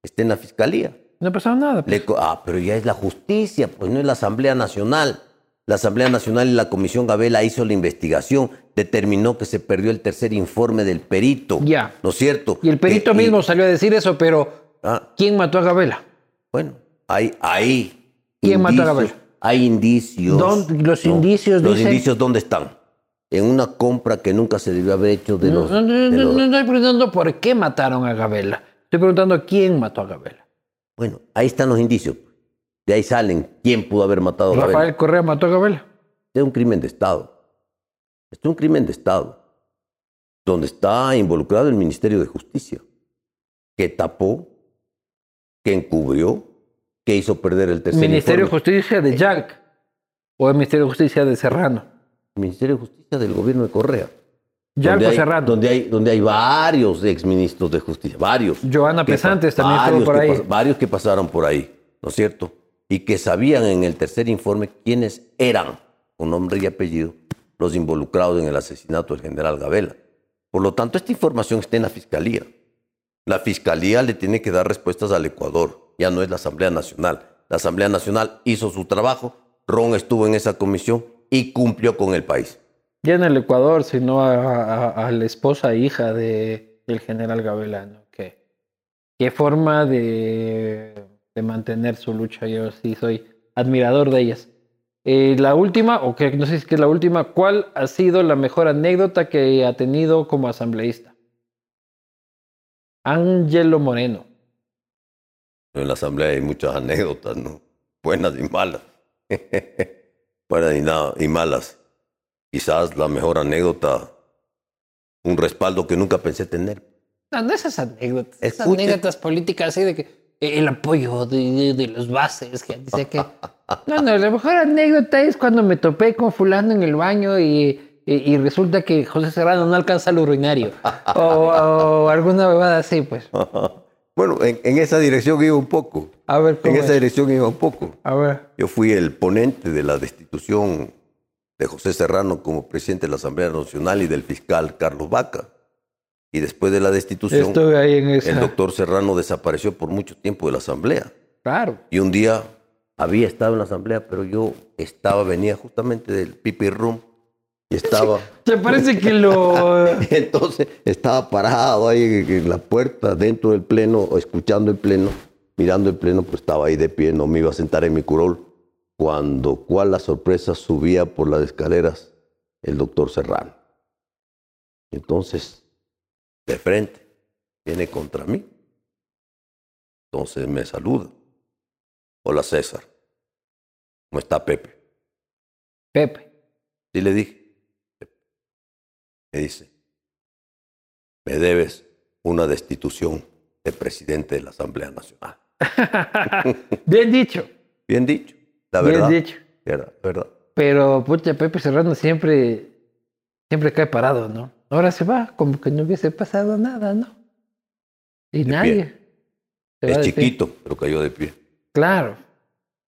está en la Fiscalía. No pasó nada. pues. Le ah, pero ya es la justicia, pues no es la Asamblea Nacional. La Asamblea Nacional y la Comisión Gabela hizo la investigación, determinó que se perdió el tercer informe del perito. Ya. ¿No es cierto? Y el perito Que- y- mismo salió a decir eso, pero ah, ¿quién mató a Gabela? bueno, hay, hay ¿Quién mató a indicios- Gabela? Hay indicios. ¿Dónde- los indicios Los dicen- indicios, ¿dónde están? En una compra que nunca se debió haber hecho de No, los... no, no, de no, los- no estoy preguntando por qué mataron a Gabela. Estoy preguntando quién mató a Gabela. Bueno, ahí están los indicios. De ahí salen quién pudo haber matado a Gabela. Rafael Correa mató a Gabela. es un crimen de Estado. Es un crimen de Estado, donde está involucrado el Ministerio de Justicia, que tapó, que encubrió, que hizo perder el tercer Ministerio de. Justicia de Jack o el Ministerio de Justicia de Serrano. El Ministerio de Justicia del gobierno de Correa. Donde hay, Serrano. Donde hay, donde hay varios exministros de justicia, varios. Joana Pesantes también estuvo por ahí. varios que pasaron por ahí, ¿no es cierto? Y que sabían en el tercer informe quiénes eran, con nombre y apellido, los involucrados en el asesinato del general Gabela. Por lo tanto, esta información está en la Fiscalía. La Fiscalía le tiene que dar respuestas al Ecuador, ya no es la Asamblea Nacional. La Asamblea Nacional hizo su trabajo, Ron estuvo en esa comisión y cumplió con el país. Ya en el Ecuador, sino a, la esposa e hija de, del general Gabela. ¿no? ¿Qué, qué forma de, de mantener su lucha. Yo sí soy admirador de ellas. Eh, la última, o que no sé si es la última, ¿cuál ha sido la mejor anécdota que ha tenido como asambleísta? Ángelo Moreno. En la asamblea hay muchas anécdotas, ¿no? Buenas y malas. [LAUGHS] Buenas y, nada- y malas. Quizás la mejor anécdota, un respaldo que nunca pensé tener. No, no esas anécdotas. Esas anécdotas políticas así de que el apoyo de, de- de los bases, que dice que. [LAUGHS] No, no, la mejor anécdota es cuando me topé con fulano en el baño y, y- y resulta que José Serrano no alcanza el urinario. O, o alguna bebada así, pues. [LAUGHS] Bueno, en, en esa dirección iba un poco. A ver, En ¿cómo esa es? dirección iba un poco. A ver. Yo fui el ponente de la destitución de José Serrano como presidente de la Asamblea Nacional y del fiscal Carlos Vaca. Y después de la destitución, en esa. el doctor Serrano desapareció por mucho tiempo de la Asamblea. Claro. Y un día había estado en la Asamblea, pero yo estaba, venía justamente del pipi room y estaba... [LAUGHS] ¿Te parece que lo... [LAUGHS] Entonces estaba parado ahí en- en la puerta, dentro del pleno, escuchando el pleno, mirando el pleno, pues estaba ahí de pie, no me iba a sentar en mi curol, cuando, cual la sorpresa, subía por las escaleras el doctor Serrano. Entonces, de frente, viene contra mí. Entonces me saluda. Hola César, ¿cómo está Pepe? Pepe. Sí le dije. Me dice, me debes una destitución de presidente de la Asamblea Nacional. [LAUGHS] Bien dicho. Bien dicho, la Bien verdad. dicho. Verdad, verdad. Pero, pucha, Pepe Serrano siempre, siempre cae parado, ¿no? Ahora se va, como que no hubiese pasado nada, ¿no? Y De nadie. Es chiquito, pero cayó de pie. Claro.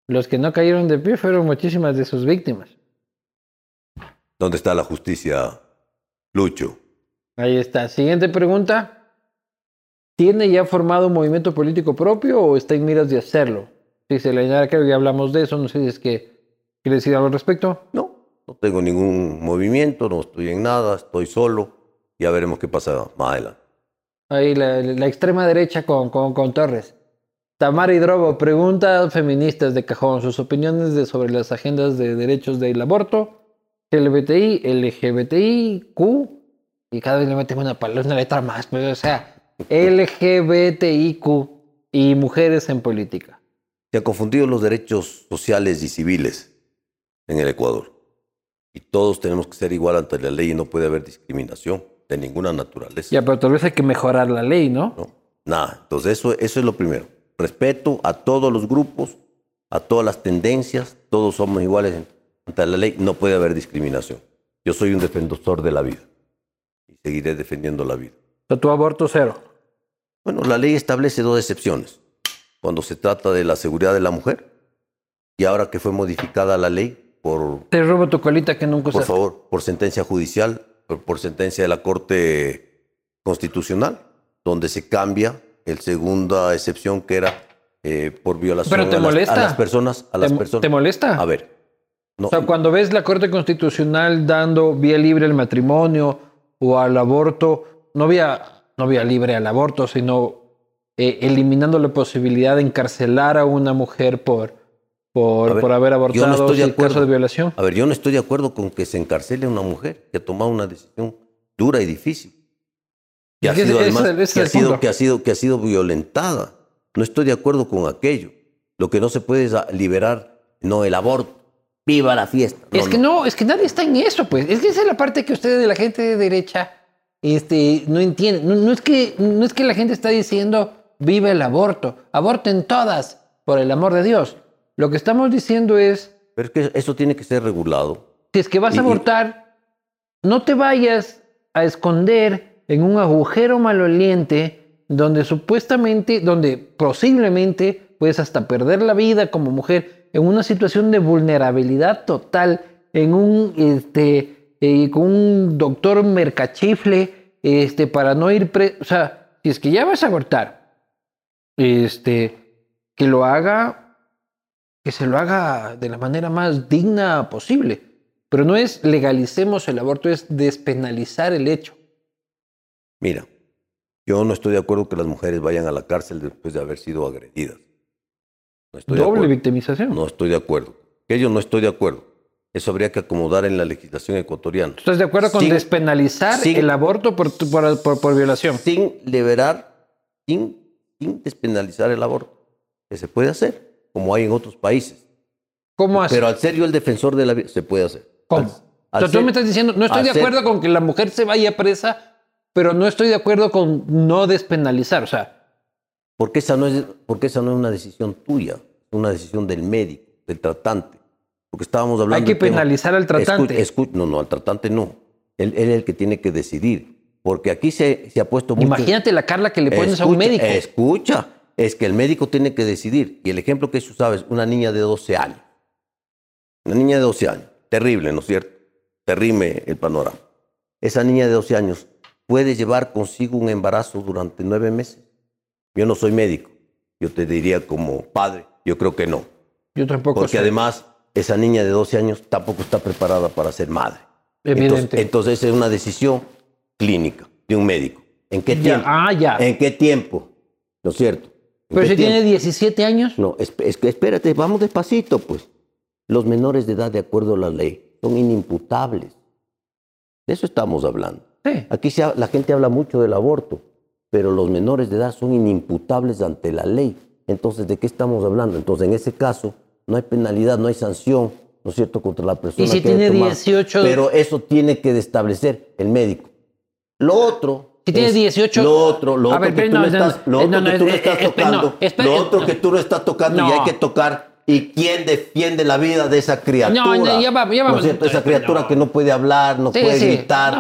Los que no cayeron de pie fueron muchísimas de sus víctimas. ¿Dónde está la justicia, Lucho? Ahí está. Siguiente pregunta. ¿Tiene ya formado un movimiento político propio o está en miras de hacerlo? Dice la que ya hablamos de eso. No sé si es que quiere decir algo al respecto. No, no tengo ningún movimiento, no estoy en nada, estoy solo. Ya veremos qué pasa más adelante. Ahí la, la extrema derecha con, con, con Torres. Tamara Hidrobo pregunta a feministas de cajón sus opiniones de, sobre las agendas de derechos del aborto, LGBTI, LGBTIQ, y cada vez le meten una palabra, una letra más, pero o sea, LGBTIQ y mujeres en política. Se han confundido los derechos sociales y civiles en el Ecuador. Y todos tenemos que ser igual ante la ley y no puede haber discriminación de ninguna naturaleza. Ya, pero tal vez hay que mejorar la ley, ¿no? ¿no? Nada. Entonces eso, eso es lo primero. Respeto a todos los grupos, a todas las tendencias, todos somos iguales ante la ley, no puede haber discriminación. Yo soy un defensor de la vida y seguiré defendiendo la vida. O sea, tu aborto cero. Bueno, la ley establece dos excepciones. Cuando se trata de la seguridad de la mujer y ahora que fue modificada la ley por, Te robo tu colita que nunca por usaste. favor, por sentencia judicial, por, por sentencia de la Corte Constitucional, donde se cambia el segunda excepción que era eh, por violación Pero te a, las, molesta. a las personas. A las ¿Te, personas. te molesta? A ver. No, O sea, cuando ves la Corte Constitucional dando vía libre al matrimonio o al aborto, no vía, no vía libre al aborto, sino eh, eliminando la posibilidad de encarcelar a una mujer por, por, ver, por haber yo no abortado estoy de caso de violación. A ver, yo no estoy de acuerdo con que se encarcele a una mujer que ha tomado una decisión dura y difícil. Que ha sido, violentada. No estoy de acuerdo con aquello. Lo que no se puede es a- liberar, no el aborto. ¡Viva la fiesta! No, es que no, es que nadie está en eso, pues. Es que esa es la parte que ustedes de la gente de derecha este, no entienden. No, no es que, no es que la gente está diciendo viva el aborto, aborten todas, por el amor de Dios. Lo que estamos diciendo es, Pero es que eso tiene que ser regulado. si es que vas Y- a y- abortar, no te vayas a esconder en un agujero maloliente donde supuestamente, donde posiblemente puedes hasta perder la vida como mujer en una situación de vulnerabilidad total, en un, este, eh, con un doctor mercachifle, este, para no ir, pre o sea, si es que ya vas a abortar, este, que lo haga, que se lo haga de la manera más digna posible. Pero no es legalicemos el aborto, es despenalizar el hecho. Mira, yo no estoy de acuerdo que las mujeres vayan a la cárcel después de haber sido agredidas. No estoy de Doble acuerdo. victimización. No estoy de acuerdo. Que yo no estoy de acuerdo. Eso habría que acomodar en la legislación ecuatoriana. ¿Estás de acuerdo con Sin- despenalizar sin- el aborto por, por, por- por violación? Sin liberar, sin, sin despenalizar el aborto. Que se puede hacer, como hay en otros países. ¿Cómo hace? Pero al ser yo el defensor de la vida, se puede hacer. ¿Cómo? Al- al tú ser- me estás diciendo, no estoy de acuerdo con que la mujer se vaya presa, pero no estoy de acuerdo con no despenalizar. O sea, Porque esa no es, porque esa no es una decisión tuya, es una decisión del médico, del tratante. Porque estábamos hablando. hay que del tema- penalizar al tratante. Escu- escu- no, no, al tratante no. Él, él es el que tiene que decidir. porque aquí se, se ha puesto mucho... Imagínate la Carla que le pones a un médico. Escucha, es que el médico tiene que decidir. Y el ejemplo que tú sabes, una niña de 12 años. Una niña de 12 años. Terrible, ¿no es cierto? Terrible el panorama. Esa niña de 12 años puede llevar consigo un embarazo durante nueve meses. Yo no soy médico. Yo te diría como padre, yo creo que no. Yo tampoco Porque soy. además, esa niña de 12 años tampoco está preparada para ser madre. Evidente. Entonces, entonces es una decisión clínica de un médico. ¿En qué Ya, tiempo? ah, ya. ¿En qué tiempo? ¿No es cierto? ¿En Pero si tiene tiempo? 17 años, No, es, es espérate, vamos despacito, pues. Los menores de edad, de acuerdo a la ley, son inimputables. De eso estamos hablando. sí. Aquí se la gente habla mucho del aborto, pero los menores de edad son inimputables ante la ley. Entonces, ¿de qué estamos hablando? Entonces, en ese caso, no hay penalidad, no hay sanción, ¿no es cierto?, contra la persona si que tiene tomado. 18 Pero eso tiene que establecer el médico. Lo otro. Si tiene es- 18 Lo otro, lo A otro que tú no, estás, que eh, eh, tocando, lo otro que tú no estás tocando y hay que tocar. ¿Y quién defiende la vida de esa criatura? No, no, ya va- ya ¿No vamos. es cierto? Esa criatura No. que no puede hablar, no Sí, puede sí. gritar,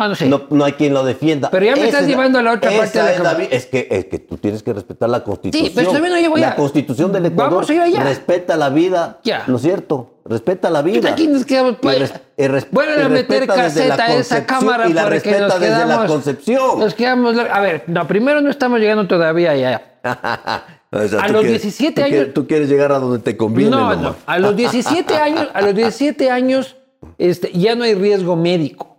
No, hay quien lo defienda. Pero ya me Esa estás es la- llevando a la otra parte de la es, la que, es que tú tienes que respetar la constitución. pero todavía no llego La allá. constitución del Ecuador Vamos a ir allá. respeta la vida, Ya. ¿no es cierto? Respeta la vida. Aquí nos quedamos, Y res- y res- Vuelven y a meter caseta a esa cámara y la porque respeta nos desde la concepción. Nos quedamos. A ver, no, primero no estamos llegando todavía allá. [LAUGHS] O sea, A los quieres- 17 tú años- quieres- Tú quieres llegar a donde te conviene. No, nomás. no. A los 17 [LAUGHS] años, a los 17 años, este, ya no hay riesgo médico.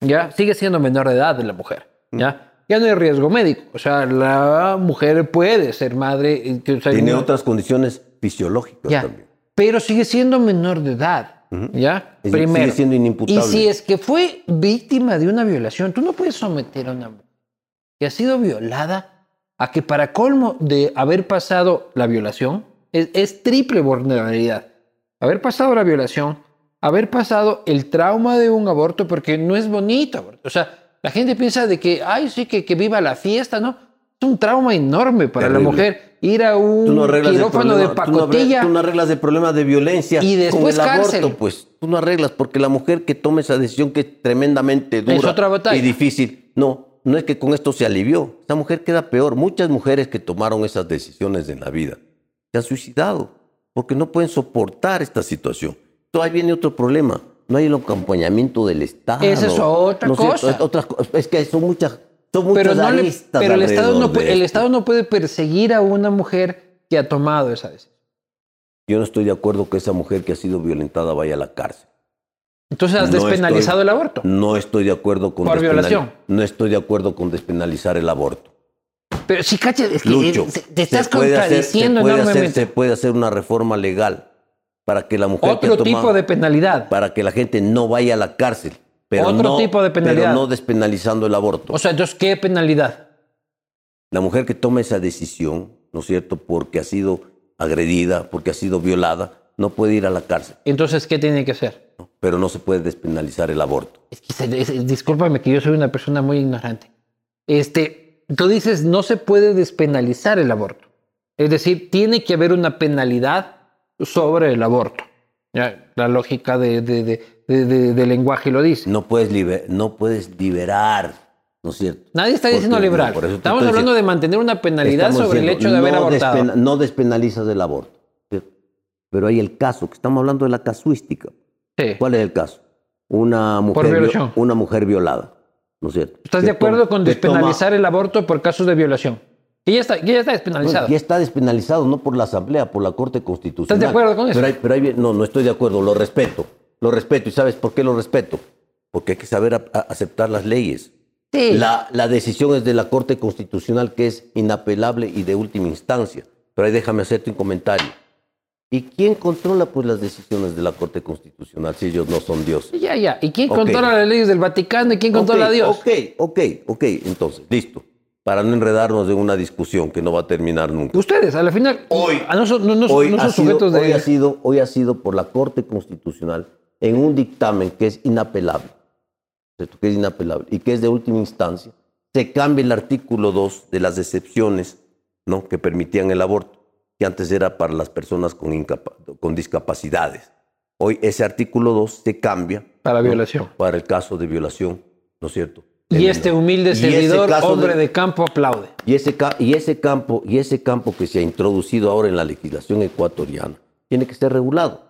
Ya sigue siendo menor de edad de la mujer. Ya, ya no hay riesgo médico. O sea, la mujer puede ser madre. eh, o sea, Tiene no- otras condiciones fisiológicas Ya, también. Pero sigue siendo menor de edad. ¿Ya? Es- Primero. sigue siendo inimputable. Y si es que fue víctima de una violación, tú no puedes someter a una mujer que ha sido violada a que para colmo de haber pasado la violación, es, es triple vulnerabilidad. Haber pasado la violación, haber pasado el trauma de un aborto, porque no es bonito. O sea, la gente piensa de que, ay, sí, que, que viva la fiesta, ¿no? Es un trauma enorme para la Terrible. mujer ir a un no quirófano problema, de arreglas- pacotilla. Tú no arreglas el problema de violencia Y después con el cárcel. aborto, pues. Tú no arreglas porque la mujer que toma esa decisión que es tremendamente dura otra batalla. y difícil, no, no es que con esto se alivió. Esa mujer queda peor. Muchas mujeres que tomaron esas decisiones en la vida se han suicidado porque no pueden soportar esta situación. Entonces ahí viene otro problema. No hay el acompañamiento del Estado. Esa es otra ¿No cosa. Es, otra co- es que son muchas, son pero no le- aristas pero el Estado, no, puede- el esto. Estado no puede perseguir a una mujer que ha tomado esa decisión. Yo no estoy de acuerdo que esa mujer que ha sido violentada vaya a la cárcel. Entonces has No despenalizado estoy- el aborto. No estoy de acuerdo con Por violación. No estoy de acuerdo con despenalizar el aborto. Pero sí, cacha, es que Lucho, eh, se- te estás se hacer- contradiciendo se puede hacer- enormemente. se puede hacer una reforma legal para que la mujer que ha Otro tipo de penalidad. para que la gente no vaya a la cárcel, pero Otro no, tipo de penalidad. pero no despenalizando el aborto. O sea, entonces, ¿qué penalidad? la mujer que toma esa decisión, ¿no es cierto? Porque ha sido agredida, porque ha sido violada, no puede ir a la cárcel, Entonces, ¿qué tiene que hacer? ¿no? pero no se puede despenalizar el aborto. Es que, es- discúlpame que yo soy una persona muy ignorante. Este, tú dices, no se puede despenalizar el aborto. Es decir, tiene que haber una penalidad sobre el aborto. Ya, la lógica de, de- de- de- de- de lenguaje lo dice. No puedes, liber- no puedes liberar, ¿no es cierto? Nadie está Porque- diciendo no, te Estamos hablando diciendo- de mantener una penalidad sobre el hecho de haber no abortado. no despenalizas el aborto. ¿cierto? Pero hay el caso, que estamos hablando de la casuística. Sí. ¿Cuál es el caso? Una mujer, vi- una mujer violada, ¿no es cierto? ¿Estás Que de acuerdo toma- con toma- despenalizar el aborto por casos de violación? Que ya está, que ya está despenalizado. Ya está despenalizado, no por la Asamblea, por la Corte Constitucional. ¿Estás de acuerdo con eso? Pero hay- pero hay- no, no estoy de acuerdo, lo respeto. Lo respeto. ¿Y sabes por qué lo respeto? Porque hay que saber a- a- aceptar las leyes. Sí. La, la decisión es de la Corte Constitucional que es inapelable y de última instancia. Pero ahí déjame hacerte un comentario. ¿Y quién controla pues las decisiones de la Corte Constitucional si ellos no son Dios? Ya, ya. ¿Y quién controla las leyes del Vaticano y quién controla Ok, a Dios? Ok, ok, ok. Entonces, listo. Para no enredarnos en una discusión que no va a terminar nunca. Ustedes, a la final, Hoy- ah, no son, no, no- hoy, no son ha sido, sujetos de... hoy, ha sido, hoy ha sido por la Corte Constitucional en un dictamen que es inapelable, ¿cierto? que es inapelable y que es de última instancia, se cambia el artículo 2 de las excepciones ¿no? que permitían el aborto, que antes era para las personas con, con discapacidades. Hoy ese artículo 2 se cambia Para ¿no? violación. para el caso de violación, ¿no es cierto? Y este humilde servidor, hombre de- de campo, aplaude. Y ese, y, ese campo, y ese campo que se ha introducido ahora en la legislación ecuatoriana tiene que ser regulado.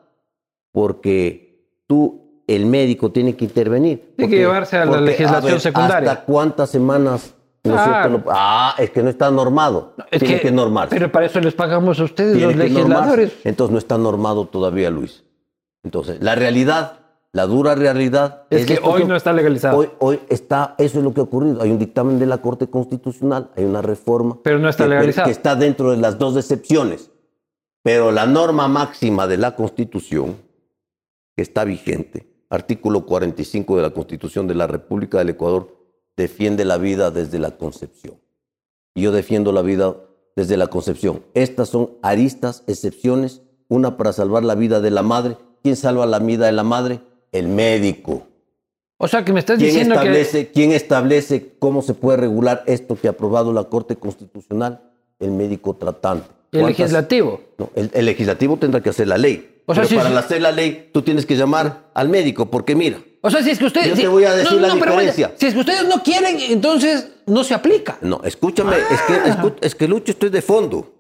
Porque tú, el médico, tiene que intervenir. que Porque- llevarse a la porque, legislación secundaria. ¿Hasta cuántas semanas? ¿no es cierto? Ah, es que no está normado. Es tiene que, normarse. Pero para eso les pagamos a ustedes, Tiene los que normarse. legisladores. Entonces no está normado todavía, Luis. Entonces, la realidad, la dura realidad Es que esto hoy no está legalizado. Hoy, hoy está, eso es lo que ha ocurrido. Hay un dictamen de la Corte Constitucional, hay una reforma. Pero no está que, legalizado. que está dentro de las dos excepciones. Pero la norma máxima de la Constitución, que está vigente, artículo 45 de la Constitución de la República del Ecuador, defiende la vida desde la concepción. Y yo defiendo la vida desde la concepción. Estas son aristas, excepciones, una para salvar la vida de la madre. ¿Quién salva la vida de la madre? El médico. O sea, que me estás ¿Quién diciendo establece, ¿Quién establece cómo se puede regular esto que ha aprobado la Corte Constitucional? El médico tratante. que el ¿Cuántas- legislativo. No, el, el legislativo tendrá que hacer la ley. O sea, Pero sí, para sí. hacer la ley, tú tienes que llamar al médico, porque mira, O sea, si es que ustedes. Yo si- te voy a decir la vaya, diferencia. si es que ustedes no quieren, entonces no se aplica. No, escúchame, es, que, Ah. escu- es que Lucho, estoy de fondo.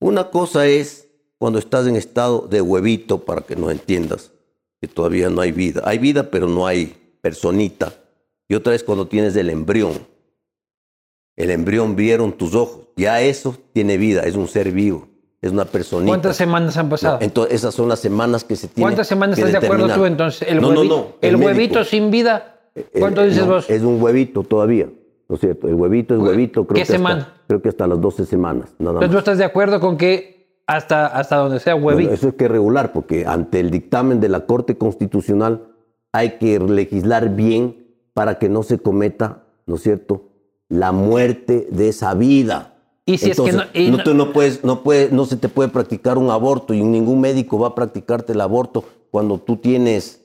Una cosa es cuando estás en estado de huevito, para que nos entiendas, que todavía no hay vida. Hay vida, pero no hay personita. Y otra es cuando tienes el embrión. El embrión vieron tus ojos. Ya eso tiene vida, es un ser vivo, es una personita. ¿Cuántas semanas han pasado? Entonces, esas son las semanas que se tienen ¿Cuántas semanas que estás de acuerdo tú entonces? El, no, no, huevito, no. el, huevito sin vida. ¿Cuánto Eh, dices no, vos? Es un huevito todavía, ¿no es cierto? El huevito es Hue- huevito, creo ¿qué que, hasta, semana? creo que hasta las 12 semanas, nada Entonces, más. ¿tú estás de acuerdo con que hasta, hasta donde sea huevito? eso es que regular, porque ante el dictamen de la Corte Constitucional hay que legislar bien para que no se cometa, ¿no es cierto?, la muerte de esa vida. Y si es que Entonces, no- y no- tú no puedes, no puedes, no se te puede practicar un aborto y ningún médico va a practicarte el aborto cuando tú tienes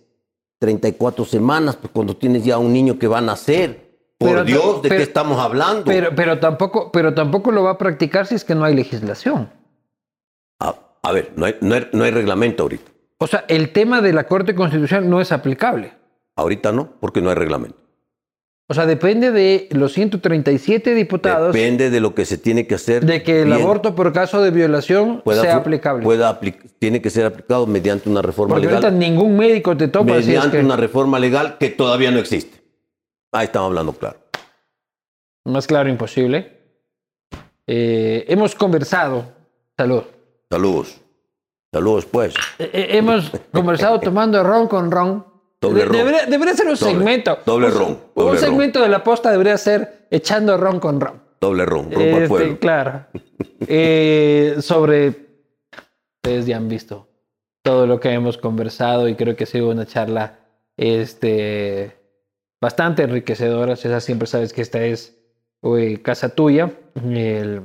34 semanas, pues cuando tienes ya un niño que va a nacer. Por Pero- Dios, ¿de pero- qué estamos hablando? Pero, pero, tampoco, pero tampoco lo va a practicar si es que no hay legislación. a, a ver, no hay, no hay- no hay reglamento ahorita. O sea, el tema de la Corte Constitucional no es aplicable. Ahorita no, porque no hay reglamento. O sea, depende de los 137 diputados Depende de lo que se tiene que hacer. de que el bien. aborto por caso de violación pueda sea aplicable. pueda apli- tiene que ser aplicado mediante una reforma Porque ahorita legal. ningún médico te topa si es Mediante que una reforma legal que todavía no existe. Ahí estamos hablando claro. más claro imposible. Eh, hemos conversado, salud. Saludos. Saludos, pues. Eh, eh, hemos conversado tomando ron con ron. Doble ron. Debería, debería ser un Doble. segmento. Doble ron, doble un ron. segmento de la posta debería ser echando ron con ron. Doble ron, ron Este, pueblo. claro. Eh, sobre. Ustedes ya han visto todo lo que hemos conversado y creo que ha sido una charla este, bastante enriquecedora. César, siempre sabes que esta es uy, casa tuya. El-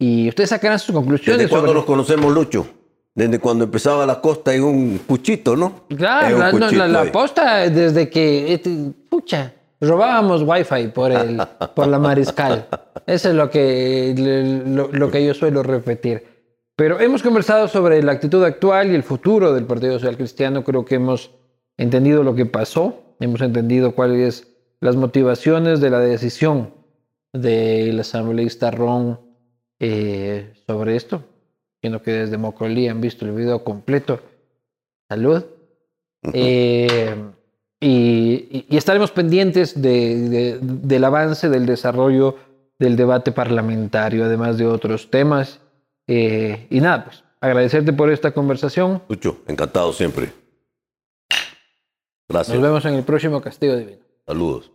y ustedes sacarán sus conclusiones. ¿Desde cuándo sobre- nos conocemos, Lucho? Desde cuando empezaba la costa en un cuchito, ¿no? Claro, un la, no, cuchito la- la ahí. posta desde que, este, pucha, robábamos wifi por, el, [LAUGHS] por la mariscal. Eso es lo que, lo, lo que yo suelo repetir. Pero hemos conversado sobre la actitud actual y el futuro del Partido Social Cristiano. Creo que hemos entendido lo que pasó, hemos entendido cuáles las motivaciones de la decisión del asambleísta Ron eh, sobre esto. Siendo que desde Mocolí han visto el video completo. Salud. Eh, y, estaremos pendientes de- de- del avance, del desarrollo del debate parlamentario, además de otros temas. Eh, y nada, pues agradecerte por esta conversación. Lucho, encantado siempre. Gracias. Nos vemos en el próximo Castigo Divino. Saludos.